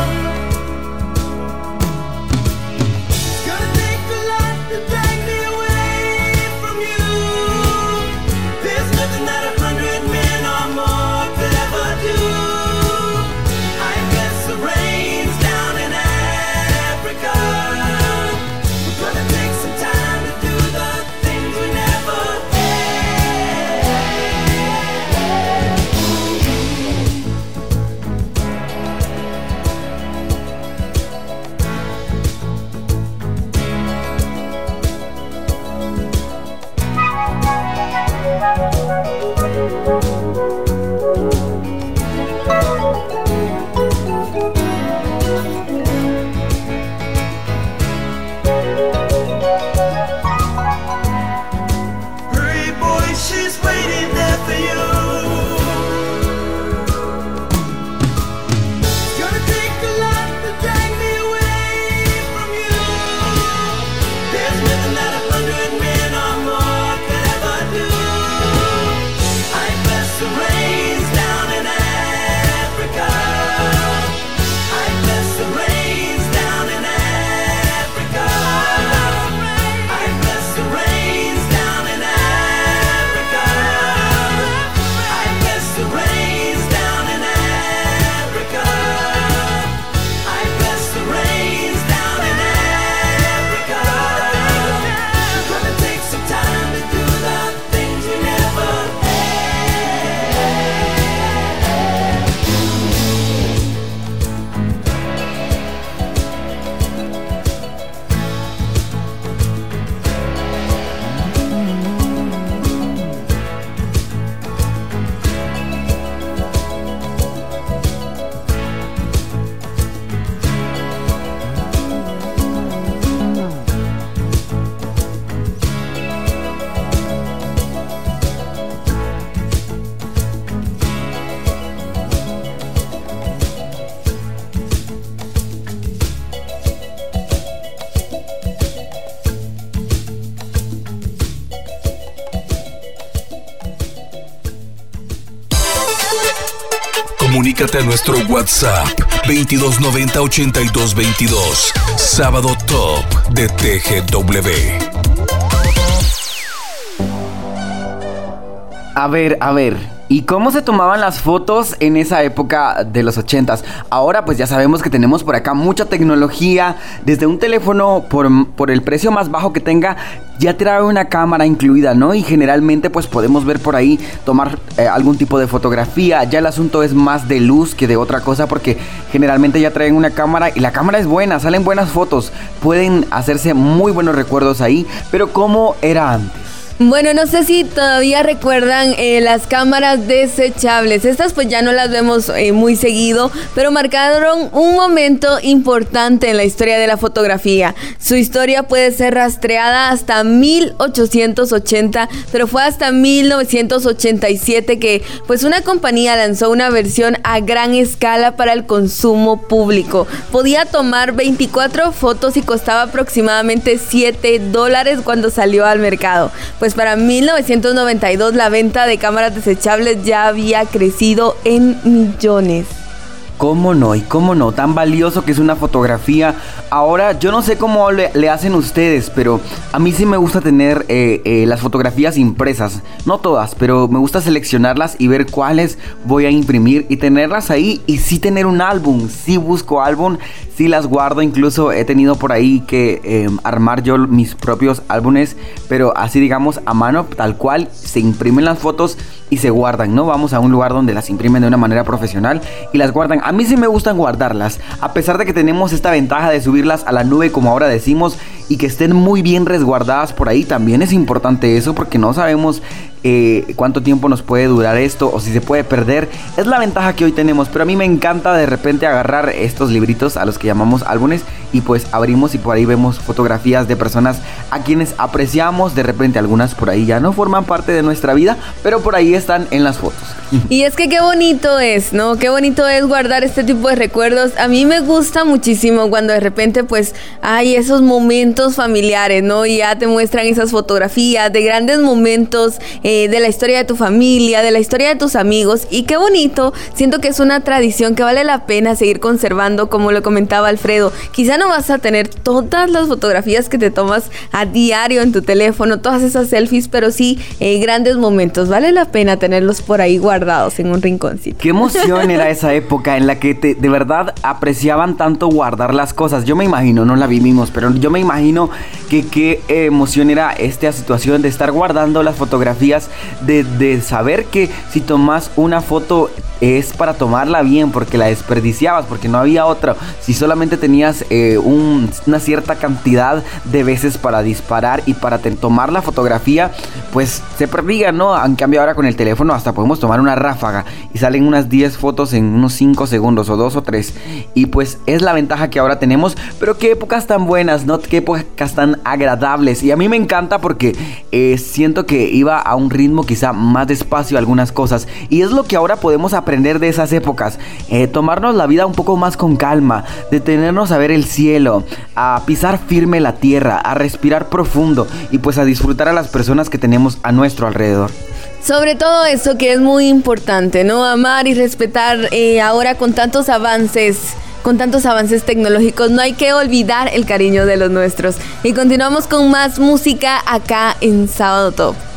Speaker 1: Nuestro WhatsApp 2290 8222. Sábado Top de TGW.
Speaker 2: A ver, a ver. ¿Y cómo se tomaban las fotos en esa época de los ochentas? Ahora pues ya sabemos que tenemos por acá mucha tecnología. Desde un teléfono por, por el precio más bajo que tenga ya trae una cámara incluida, ¿no? Y generalmente pues podemos ver por ahí tomar eh, algún tipo de fotografía. Ya el asunto es más de luz que de otra cosa porque generalmente ya traen una cámara y la cámara es buena, salen buenas fotos. Pueden hacerse muy buenos recuerdos ahí. Pero ¿cómo era antes?
Speaker 3: Bueno, no sé si todavía recuerdan eh, las cámaras desechables. Estas pues ya no las vemos eh, muy seguido, pero marcaron un momento importante en la historia de la fotografía. Su historia puede ser rastreada hasta 1880, pero fue hasta 1987 que pues una compañía lanzó una versión a gran escala para el consumo público. Podía tomar 24 fotos y costaba aproximadamente 7 dólares cuando salió al mercado. Pues para 1992 la venta de cámaras desechables ya había crecido en millones.
Speaker 2: ¿Cómo no? ¿Y cómo no? Tan valioso que es una fotografía. Ahora, yo no sé cómo le, hacen ustedes, pero a mí sí me gusta tener eh, eh, las fotografías impresas. No todas, pero me gusta seleccionarlas y ver cuáles voy a imprimir y tenerlas ahí. Y sí tener un álbum. Sí busco álbum, sí las guardo. Incluso he tenido por ahí que eh, armar yo mis propios álbumes, pero así digamos a mano, tal cual. Se imprimen las fotos y se guardan, ¿no? Vamos a un lugar donde las imprimen de una manera profesional y las guardan. Mí sí me gustan guardarlas, a pesar de que tenemos esta ventaja de subirlas a la nube, como ahora decimos, y que estén muy bien resguardadas por ahí. También es importante eso porque no sabemos eh, cuánto tiempo nos puede durar esto o si se puede perder. Es la ventaja que hoy tenemos, pero a mí me encanta de repente agarrar estos libritos a los que llamamos álbumes y pues abrimos y por ahí vemos fotografías de personas a quienes apreciamos. De repente algunas por ahí ya no forman parte de nuestra vida, pero por ahí están en las fotos. *laughs*
Speaker 3: Y es que qué bonito es, ¿no? Qué bonito es guardar este tipo de recuerdos. A mí me gusta muchísimo cuando de repente pues hay esos momentos familiares, ¿no? Y ya te muestran esas fotografías de grandes momentos eh, de la historia de tu familia, de la historia de tus amigos. Y qué bonito, siento que es una tradición que vale la pena seguir conservando, como lo comentaba Alfredo. Quizá no vas a tener todas las fotografías que te tomas a diario en tu teléfono, todas esas selfies, pero sí eh, grandes momentos. Vale la pena tenerlos por ahí guardados en un rinconcito.
Speaker 2: Qué emoción era *laughs* esa época en la que te, de verdad apreciaban tanto guardar las cosas. Yo me imagino, no la vivimos, pero yo me imagino que qué emoción era esta situación de estar guardando las fotografías, de, de saber que si tomas una foto es para tomarla bien, porque la desperdiciabas, porque no había otra. Si solamente tenías eh, un- una cierta cantidad de veces para disparar y para tomar la fotografía, pues se perdía, ¿no? En cambio ahora con el teléfono hasta podemos tomar una ráfaga y salen unas 10 fotos en unos 5 segundos o 2 o 3. Y pues es la ventaja que ahora tenemos, pero qué épocas tan buenas, ¿no? Qué épocas tan agradables. Y a mí me encanta porque eh, siento que iba a un ritmo quizá más despacio algunas cosas. Y es lo que ahora podemos aprender de esas épocas. Eh, tomarnos la vida un poco más con calma, detenernos a ver el cielo, a pisar firme la tierra, a respirar profundo y pues a disfrutar a las personas que tenemos a nuestro alrededor.
Speaker 3: Sobre todo eso que es muy importante, ¿no? Amar y respetar eh, ahora con tantos avances. Con tantos avances tecnológicos, no hay que olvidar el cariño de los nuestros. Y continuamos con más música acá en Sábado Top.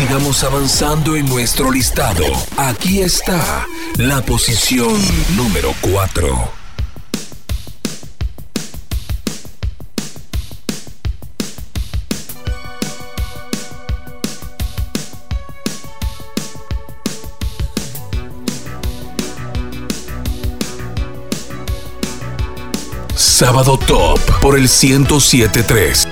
Speaker 1: Sigamos avanzando en nuestro listado. Aquí está la posición número 4. Sábado Top por el 1073.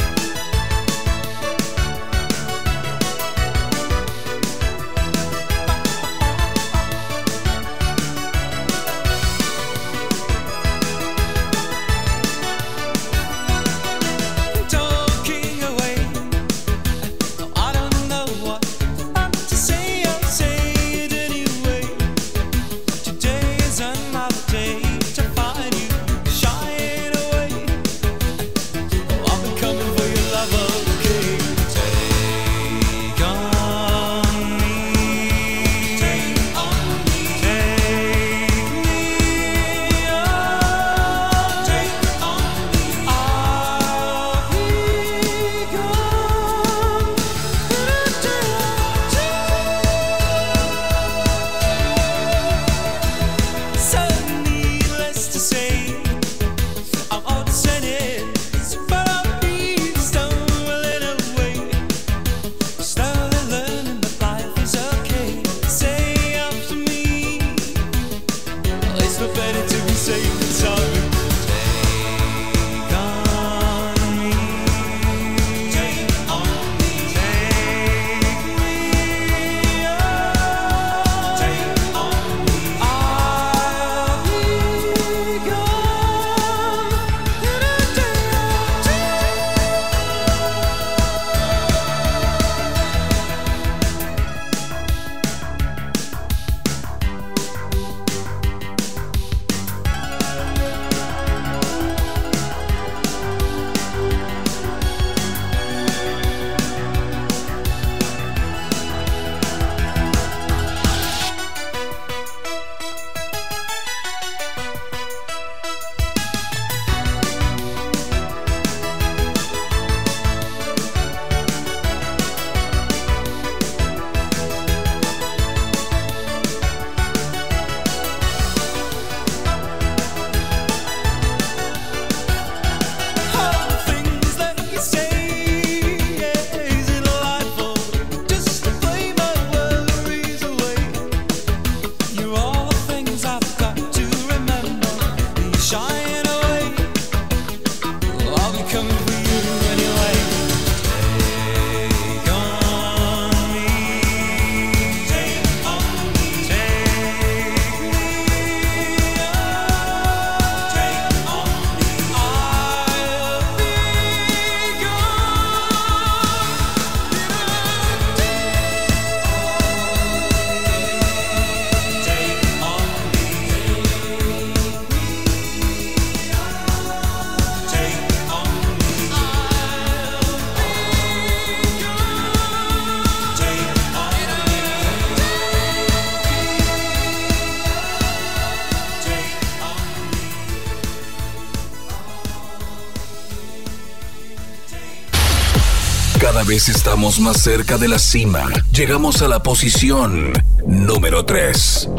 Speaker 1: vez estamos más cerca de la cima. Llegamos a la posición número 3.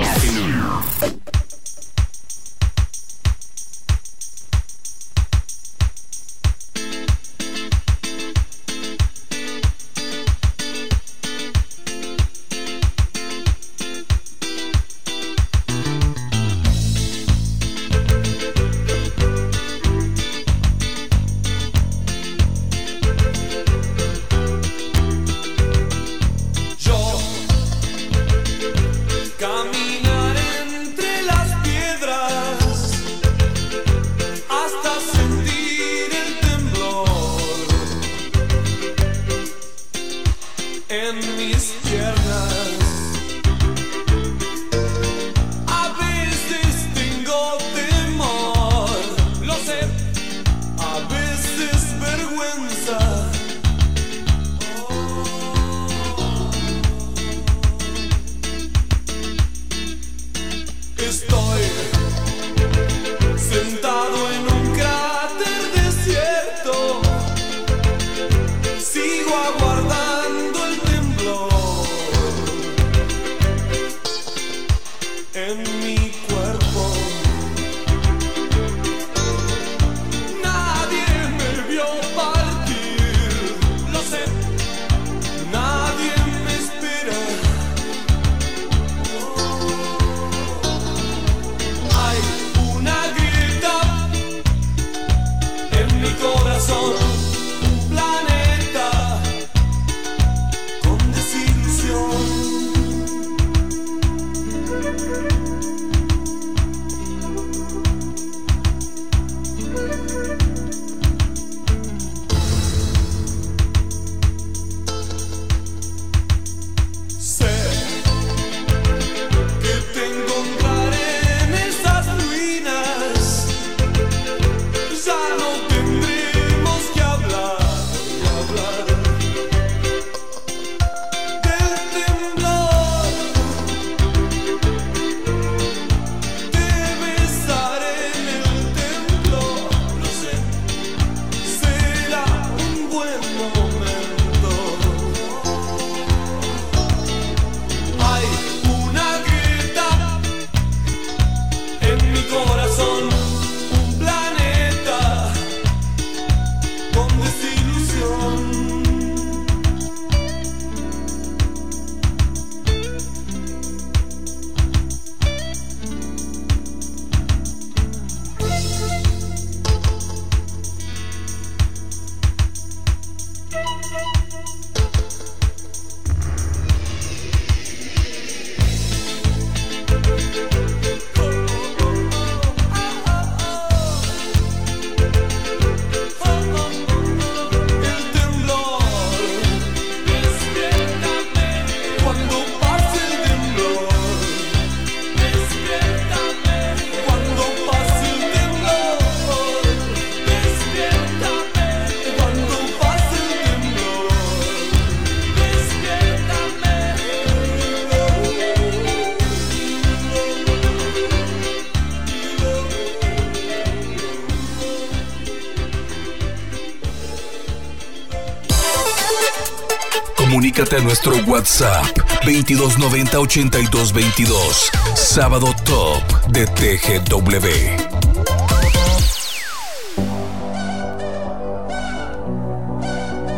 Speaker 1: Nuestro WhatsApp 2290 8222. Sábado Top de TGW.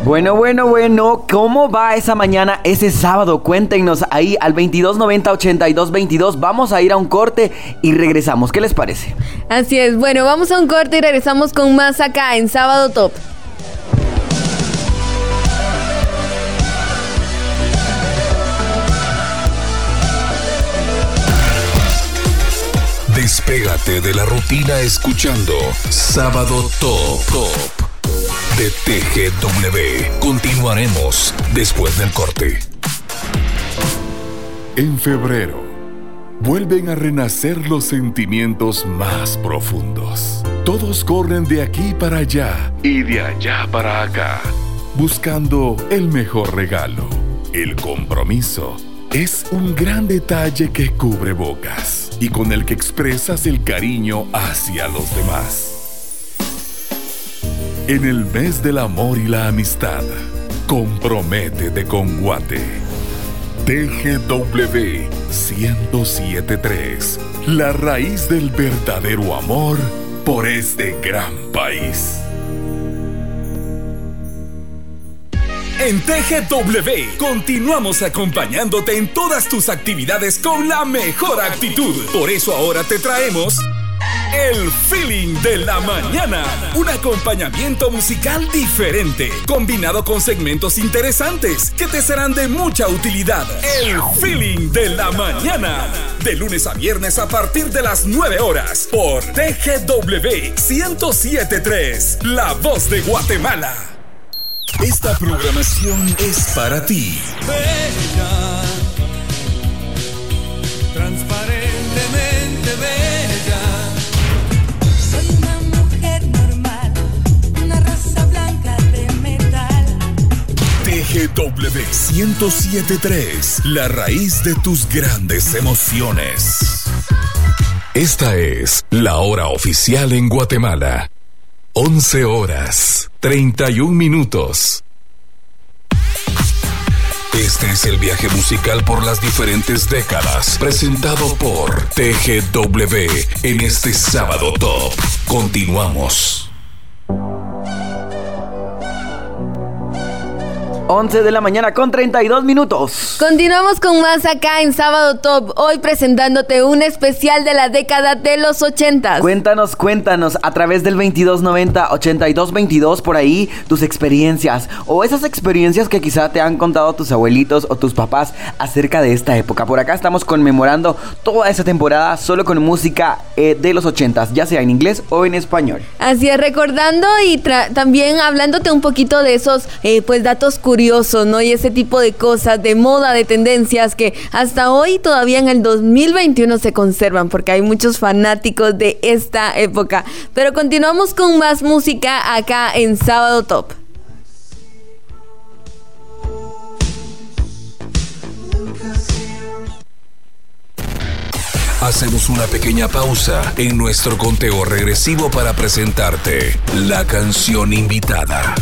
Speaker 2: Bueno, bueno, bueno, ¿cómo va esa mañana, ese sábado? Cuéntenos ahí al 2290 8222. Vamos a ir a un corte y regresamos. ¿Qué les parece?
Speaker 3: Así es, bueno, vamos a un corte y regresamos con más acá en Sábado Top.
Speaker 1: De la rutina escuchando Sábado Top Top de TGW. Continuaremos después del corte. En febrero, vuelven a renacer los sentimientos más profundos. Todos corren de aquí para allá y de allá para acá, buscando el mejor regalo. El compromiso es un gran detalle que cubre bocas y con el que expresas el cariño hacia los demás. En el mes del amor y la amistad, comprométete con Guate. TGW 1073, la raíz del verdadero amor por este gran país.
Speaker 12: En TGW continuamos acompañándote en todas tus actividades con la mejor actitud. Por eso ahora te traemos el feeling de la mañana. Un acompañamiento musical diferente, combinado con segmentos interesantes que te serán de mucha utilidad. El feeling de la mañana. De lunes a viernes a partir de las 9 horas por TGW 1073, La Voz de Guatemala.
Speaker 1: Esta programación es para ti.
Speaker 5: Bella, transparentemente bella.
Speaker 6: Soy una mujer normal, una raza blanca de metal.
Speaker 1: TGW 1073, la raíz de tus grandes emociones. Esta es la hora oficial en Guatemala. 11 horas, 31 minutos. Este es el viaje musical por las diferentes décadas, presentado por TGW en este sábado top. Continuamos.
Speaker 2: 11 de la mañana con 32 minutos.
Speaker 3: Continuamos con más acá en Sábado Top, hoy presentándote un especial de la década de los 80.
Speaker 2: Cuéntanos, cuéntanos a través del 2290 8222 por ahí tus experiencias o esas experiencias que quizá te han contado tus abuelitos o tus papás acerca de esta época. Por acá estamos conmemorando toda esa temporada solo con música eh, de los 80s, ya sea en inglés o en español.
Speaker 3: Así es, recordando y también hablándote un poquito de esos eh, pues datos curiosos, ¿no? Y ese tipo de cosas, de moda, de tendencias que hasta hoy todavía en el 2021 se conservan porque hay muchos fanáticos de esta época. Pero continuamos con más música acá en Sábado Top.
Speaker 1: Hacemos una pequeña pausa en nuestro conteo regresivo para presentarte la canción invitada.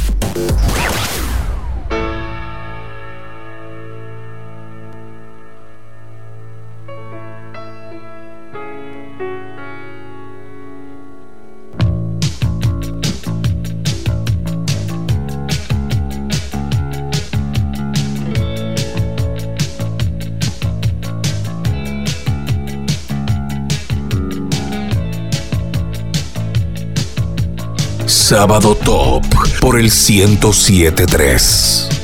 Speaker 1: Sábado Top por el 1073.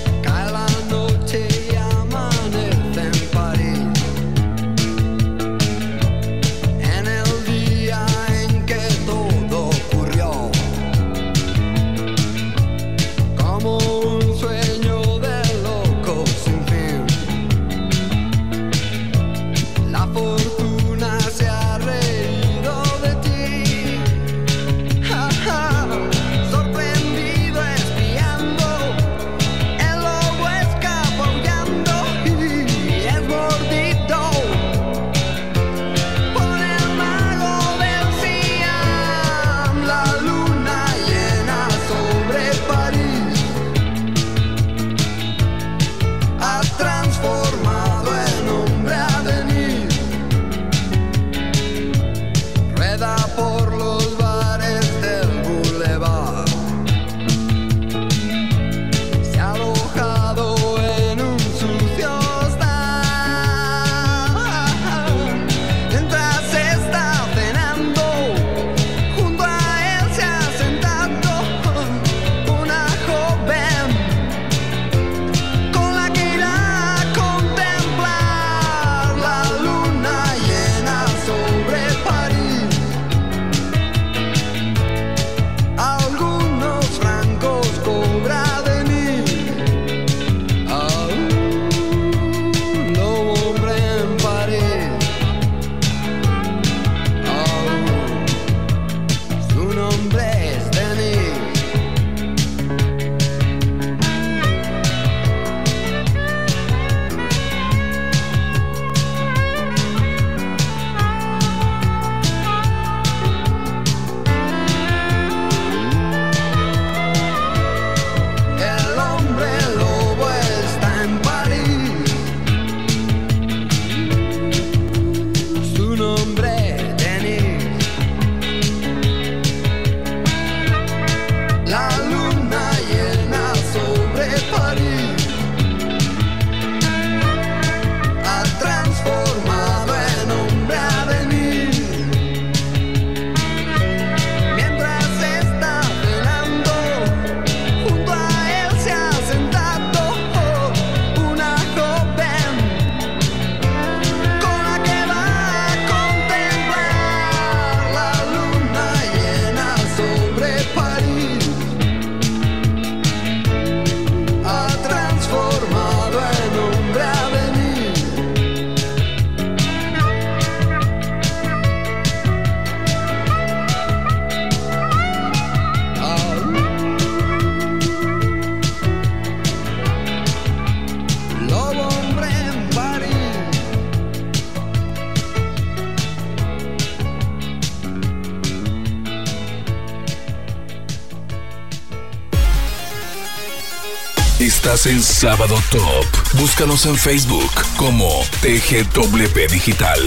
Speaker 5: Sábado Top. Búscanos en Facebook como TGW Digital.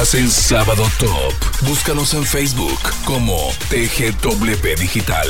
Speaker 5: Estás en Sábado Top. Búscanos en Facebook como TGW Digital.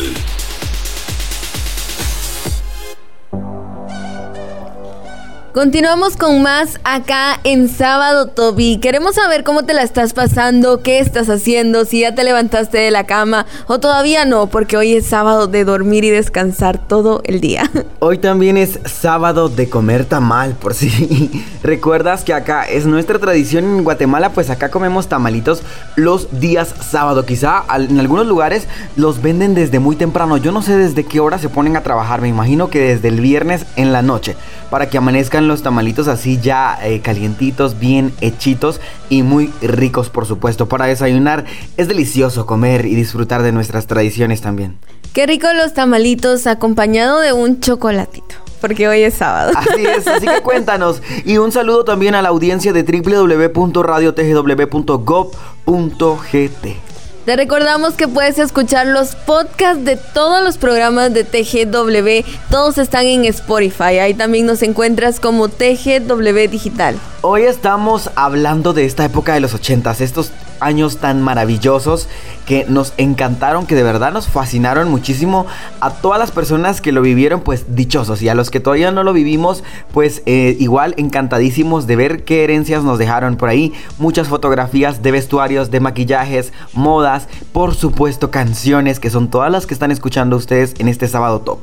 Speaker 3: Continuamos con más acá en Sábado Toby. Queremos saber cómo te la estás pasando, qué estás haciendo, si ya te levantaste de la cama o todavía no, porque hoy es sábado de dormir y descansar todo el día. *laughs*
Speaker 2: Hoy también es sábado de comer tamal, por si *laughs* recuerdas que acá es nuestra tradición en Guatemala, pues acá comemos tamalitos los días sábado. Quizá en algunos lugares los venden desde muy temprano. Yo no sé desde qué hora se ponen a trabajar, me imagino que desde el viernes en la noche para que amanezcan los tamalitos así ya eh, calientitos, bien hechitos y muy ricos por supuesto. Para desayunar es delicioso comer y disfrutar de nuestras tradiciones también.
Speaker 3: Qué rico los tamalitos acompañado de un chocolatito porque hoy es sábado.
Speaker 2: Así es, así que *laughs* cuéntanos. Y un saludo también a la audiencia de www.radiotgw.gov.gt.
Speaker 3: Te recordamos que puedes escuchar los podcasts de todos los programas de TGW. Todos están en Spotify. Ahí también nos encuentras como TGW Digital.
Speaker 2: Hoy estamos hablando de esta época de los ochentas, estos años tan maravillosos que nos encantaron, que de verdad nos fascinaron muchísimo. A todas las personas que lo vivieron, pues dichosos, y a los que todavía no lo vivimos, pues eh, igual encantadísimos de ver qué herencias nos dejaron por ahí, muchas fotografías de vestuarios, de maquillajes, modas, por supuesto canciones, que son todas las que están escuchando ustedes en este sábado top.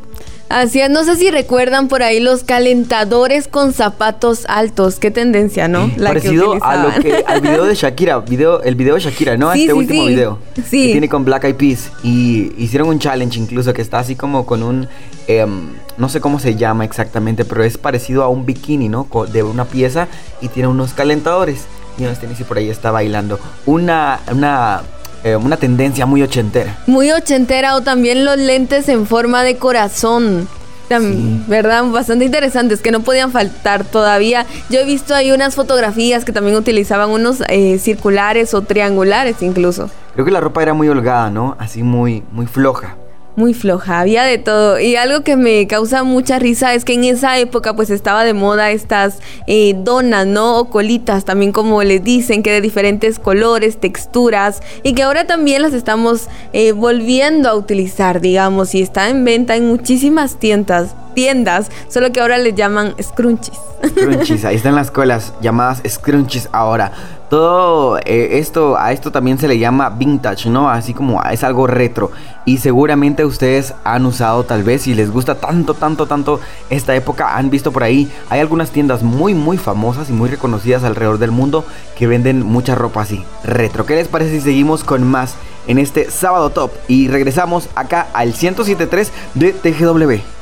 Speaker 3: Así es, no sé si recuerdan por ahí los calentadores con zapatos altos. Qué tendencia, ¿no?
Speaker 2: La Parecido a lo que al *laughs* video de Shakira, video, el video de Shakira, ¿no?
Speaker 3: Sí,
Speaker 2: este
Speaker 3: sí,
Speaker 2: último
Speaker 3: sí.
Speaker 2: video.
Speaker 3: Sí.
Speaker 2: Que tiene con Black Eyed Peas. Y hicieron un challenge incluso que está así como con un. em, no sé cómo se llama exactamente, pero es parecido a un bikini, ¿no? De una pieza y tiene unos calentadores. Y unos tenis y por ahí está bailando. Una. Una. Eh, una tendencia muy ochentera.
Speaker 3: Muy ochentera o también los lentes en forma de corazón. Tam- ¿Verdad? Bastante interesantes que no podían faltar todavía. Yo he visto ahí unas fotografías que también utilizaban unos eh, circulares o triangulares incluso.
Speaker 2: Creo que la ropa era muy holgada, ¿no? Así muy, muy floja.
Speaker 3: Muy floja, había de todo. Y algo que me causa mucha risa es que en esa época pues estaba de moda estas eh, donas, ¿no? O colitas, también como les dicen, que de diferentes colores, texturas, y que ahora también las estamos eh, volviendo a utilizar, digamos, y está en venta en muchísimas tiendas, tiendas, solo que ahora les llaman scrunchies.
Speaker 2: Scrunchies, ahí están las colas llamadas *laughs* scrunchies ahora. Todo eh, esto, a esto también se le llama vintage, ¿no? Así como es algo retro. Y seguramente ustedes han usado tal vez, si les gusta tanto, tanto, tanto esta época, han visto por ahí. Hay algunas tiendas muy, muy famosas y muy reconocidas alrededor del mundo que venden mucha ropa así, retro. ¿Qué les parece si seguimos con más en este sábado top? Y regresamos acá al 1073 de TGW.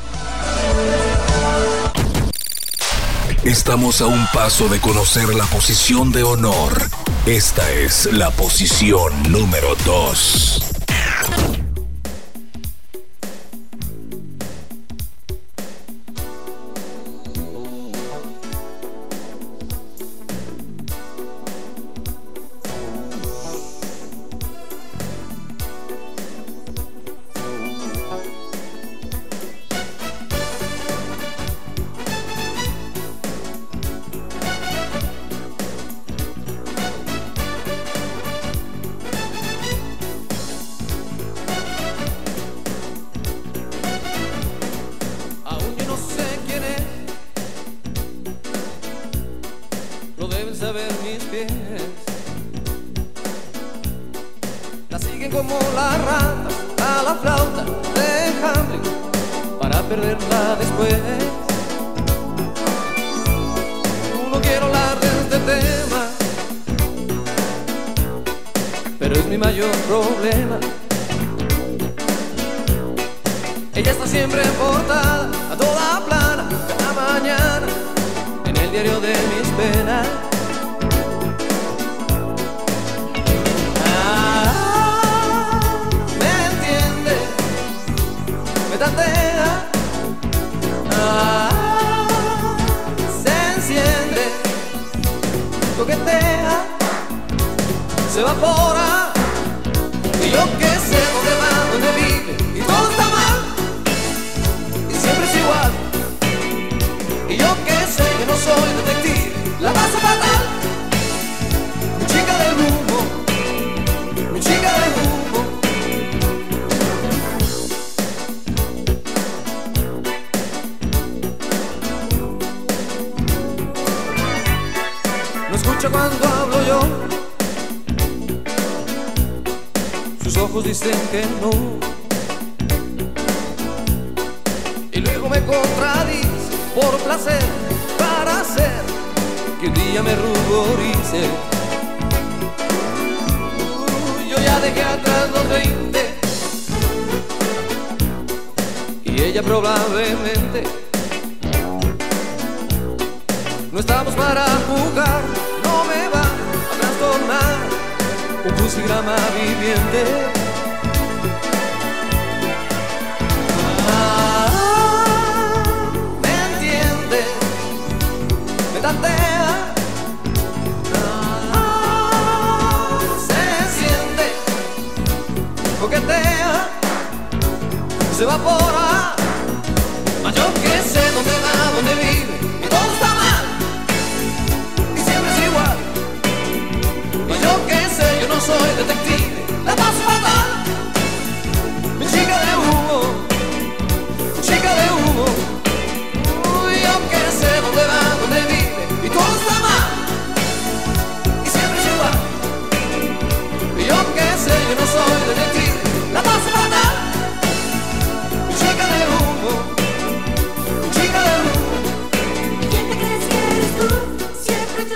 Speaker 14: Estamos a un paso de conocer la posición de honor. Esta es la posición número 2.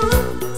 Speaker 15: do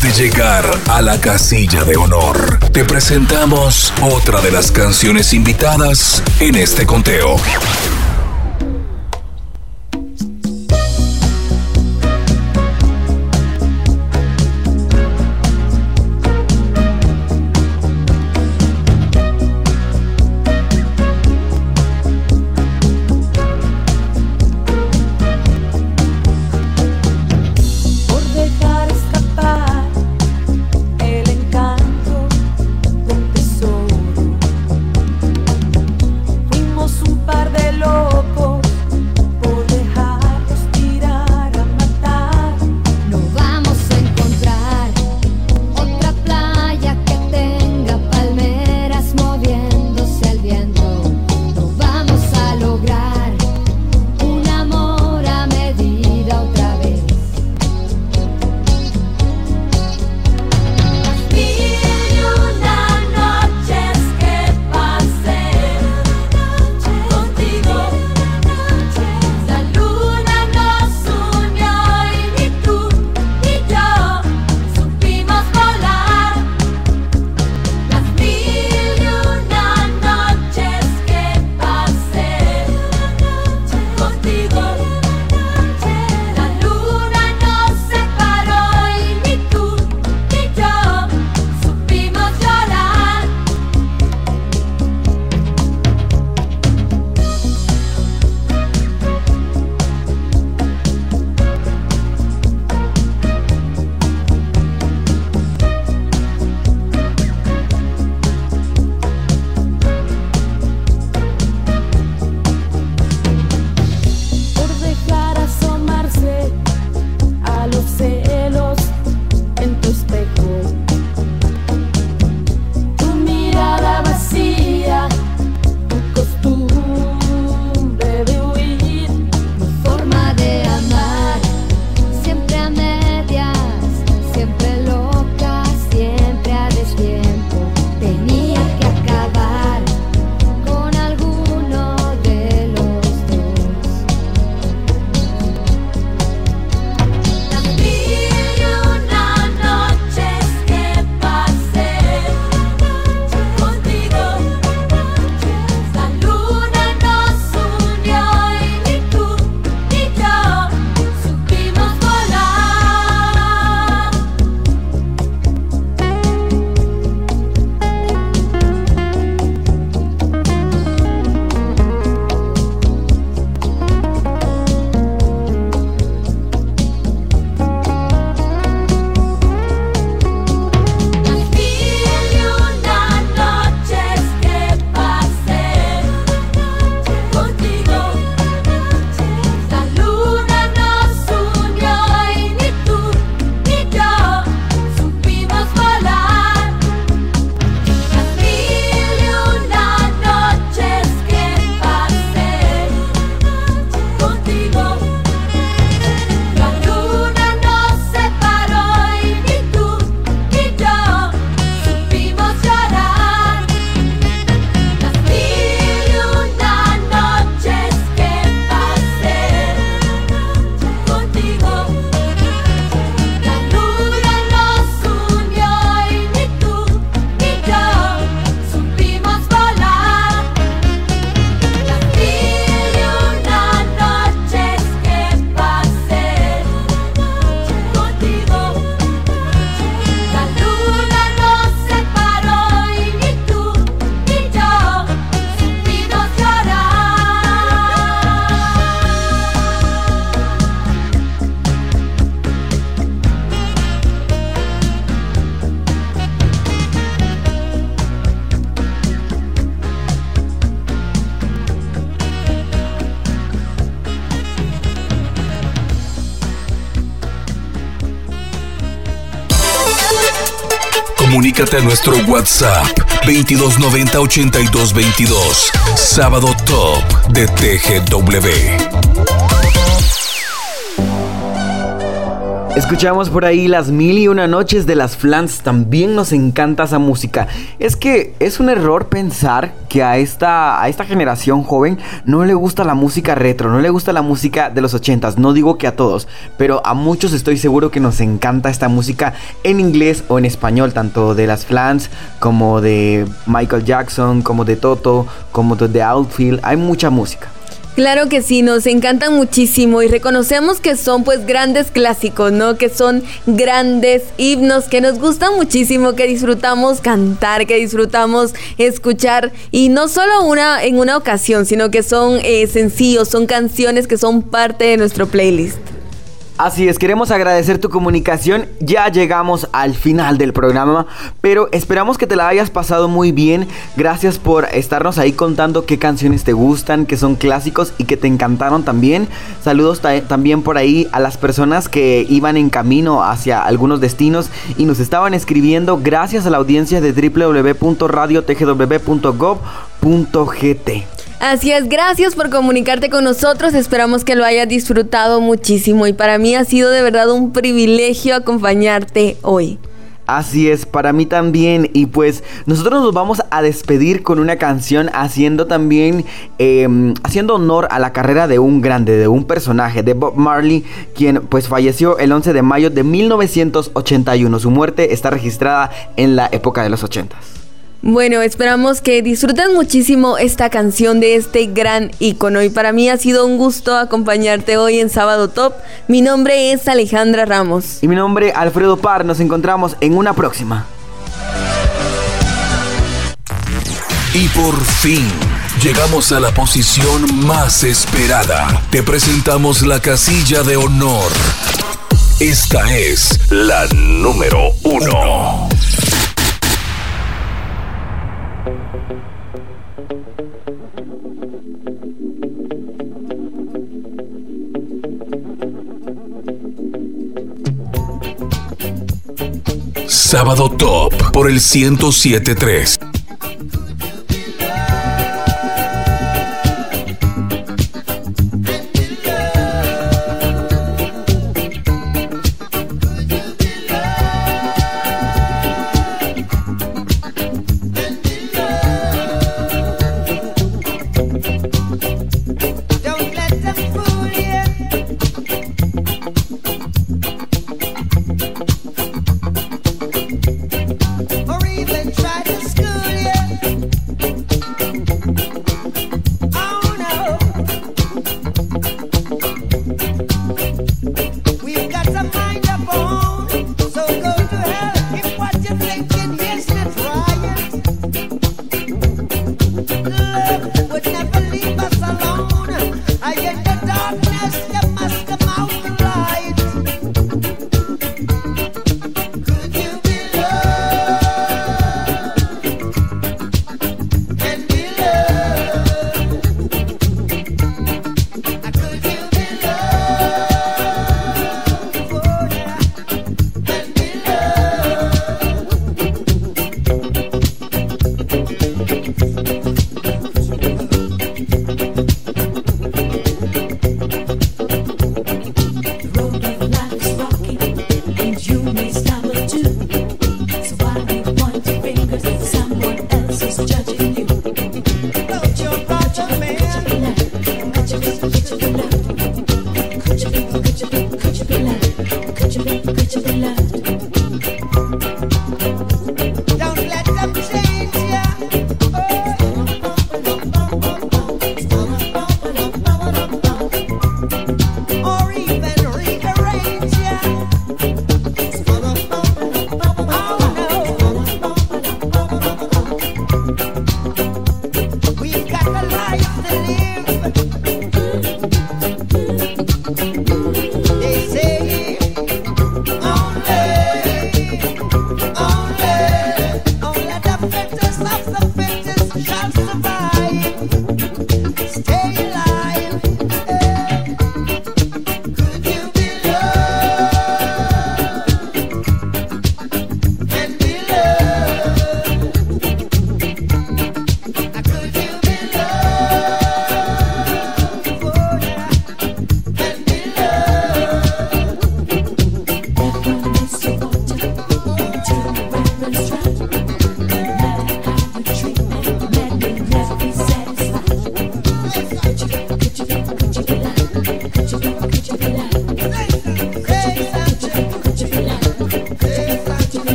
Speaker 15: De
Speaker 1: llegar a la casilla de honor, te presentamos otra de las canciones invitadas en este conteo. Comunícate a nuestro WhatsApp 2290 8222. Sábado Top de TGW.
Speaker 2: Escuchamos por ahí las mil y una noches de las flans. También nos encanta esa música. Es que es un error pensar que a esta, a esta generación joven no le gusta la música retro, no le gusta la música de los ochentas. No digo que a todos, pero a muchos estoy seguro que nos encanta esta música en inglés o en español, tanto de las flans como de Michael Jackson, como de Toto, como de The Outfield. Hay mucha música.
Speaker 3: Claro que sí, nos encantan muchísimo y reconocemos que son pues grandes clásicos, ¿no? Que son grandes himnos que nos gustan muchísimo, que disfrutamos cantar, que disfrutamos escuchar y no solo una en una ocasión, sino que son eh, sencillos, son canciones que son parte de nuestro playlist.
Speaker 2: Así es, queremos agradecer tu comunicación. Ya llegamos al final del programa, pero esperamos que te la hayas pasado muy bien. Gracias por estarnos ahí contando qué canciones te gustan, que son clásicos y que te encantaron también. Saludos ta- también por ahí a las personas que iban en camino hacia algunos destinos y nos estaban escribiendo gracias a la audiencia de www.radiotgw.gov.gt.
Speaker 3: Así es, gracias por comunicarte con nosotros, esperamos que lo hayas disfrutado muchísimo y para mí ha sido de verdad un privilegio acompañarte hoy.
Speaker 2: Así es, para mí también. Y pues nosotros nos vamos a despedir con una canción haciendo también, eh, haciendo honor a la carrera de un grande, de un personaje, de Bob Marley, quien pues falleció el 11 de mayo de 1981. Su muerte está registrada en la época de los 80.
Speaker 3: Bueno, esperamos que disfruten muchísimo esta canción de este gran ícono y para mí ha sido un gusto acompañarte hoy en Sábado Top. Mi nombre es Alejandra Ramos.
Speaker 2: Y mi nombre Alfredo Par, nos encontramos en una próxima.
Speaker 1: Y por fin, llegamos a la posición más esperada. Te presentamos la casilla de honor. Esta es la número uno. Sábado Top por el 1073.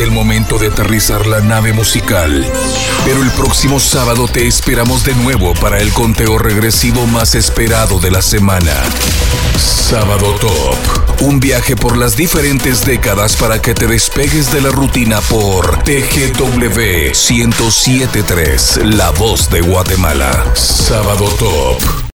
Speaker 1: El momento de aterrizar la nave musical. Pero el próximo sábado te esperamos de nuevo para el conteo regresivo más esperado de la semana. Sábado Top. Un viaje por las diferentes décadas para que te despegues de la rutina por TGW 1073, La Voz de Guatemala. Sábado Top.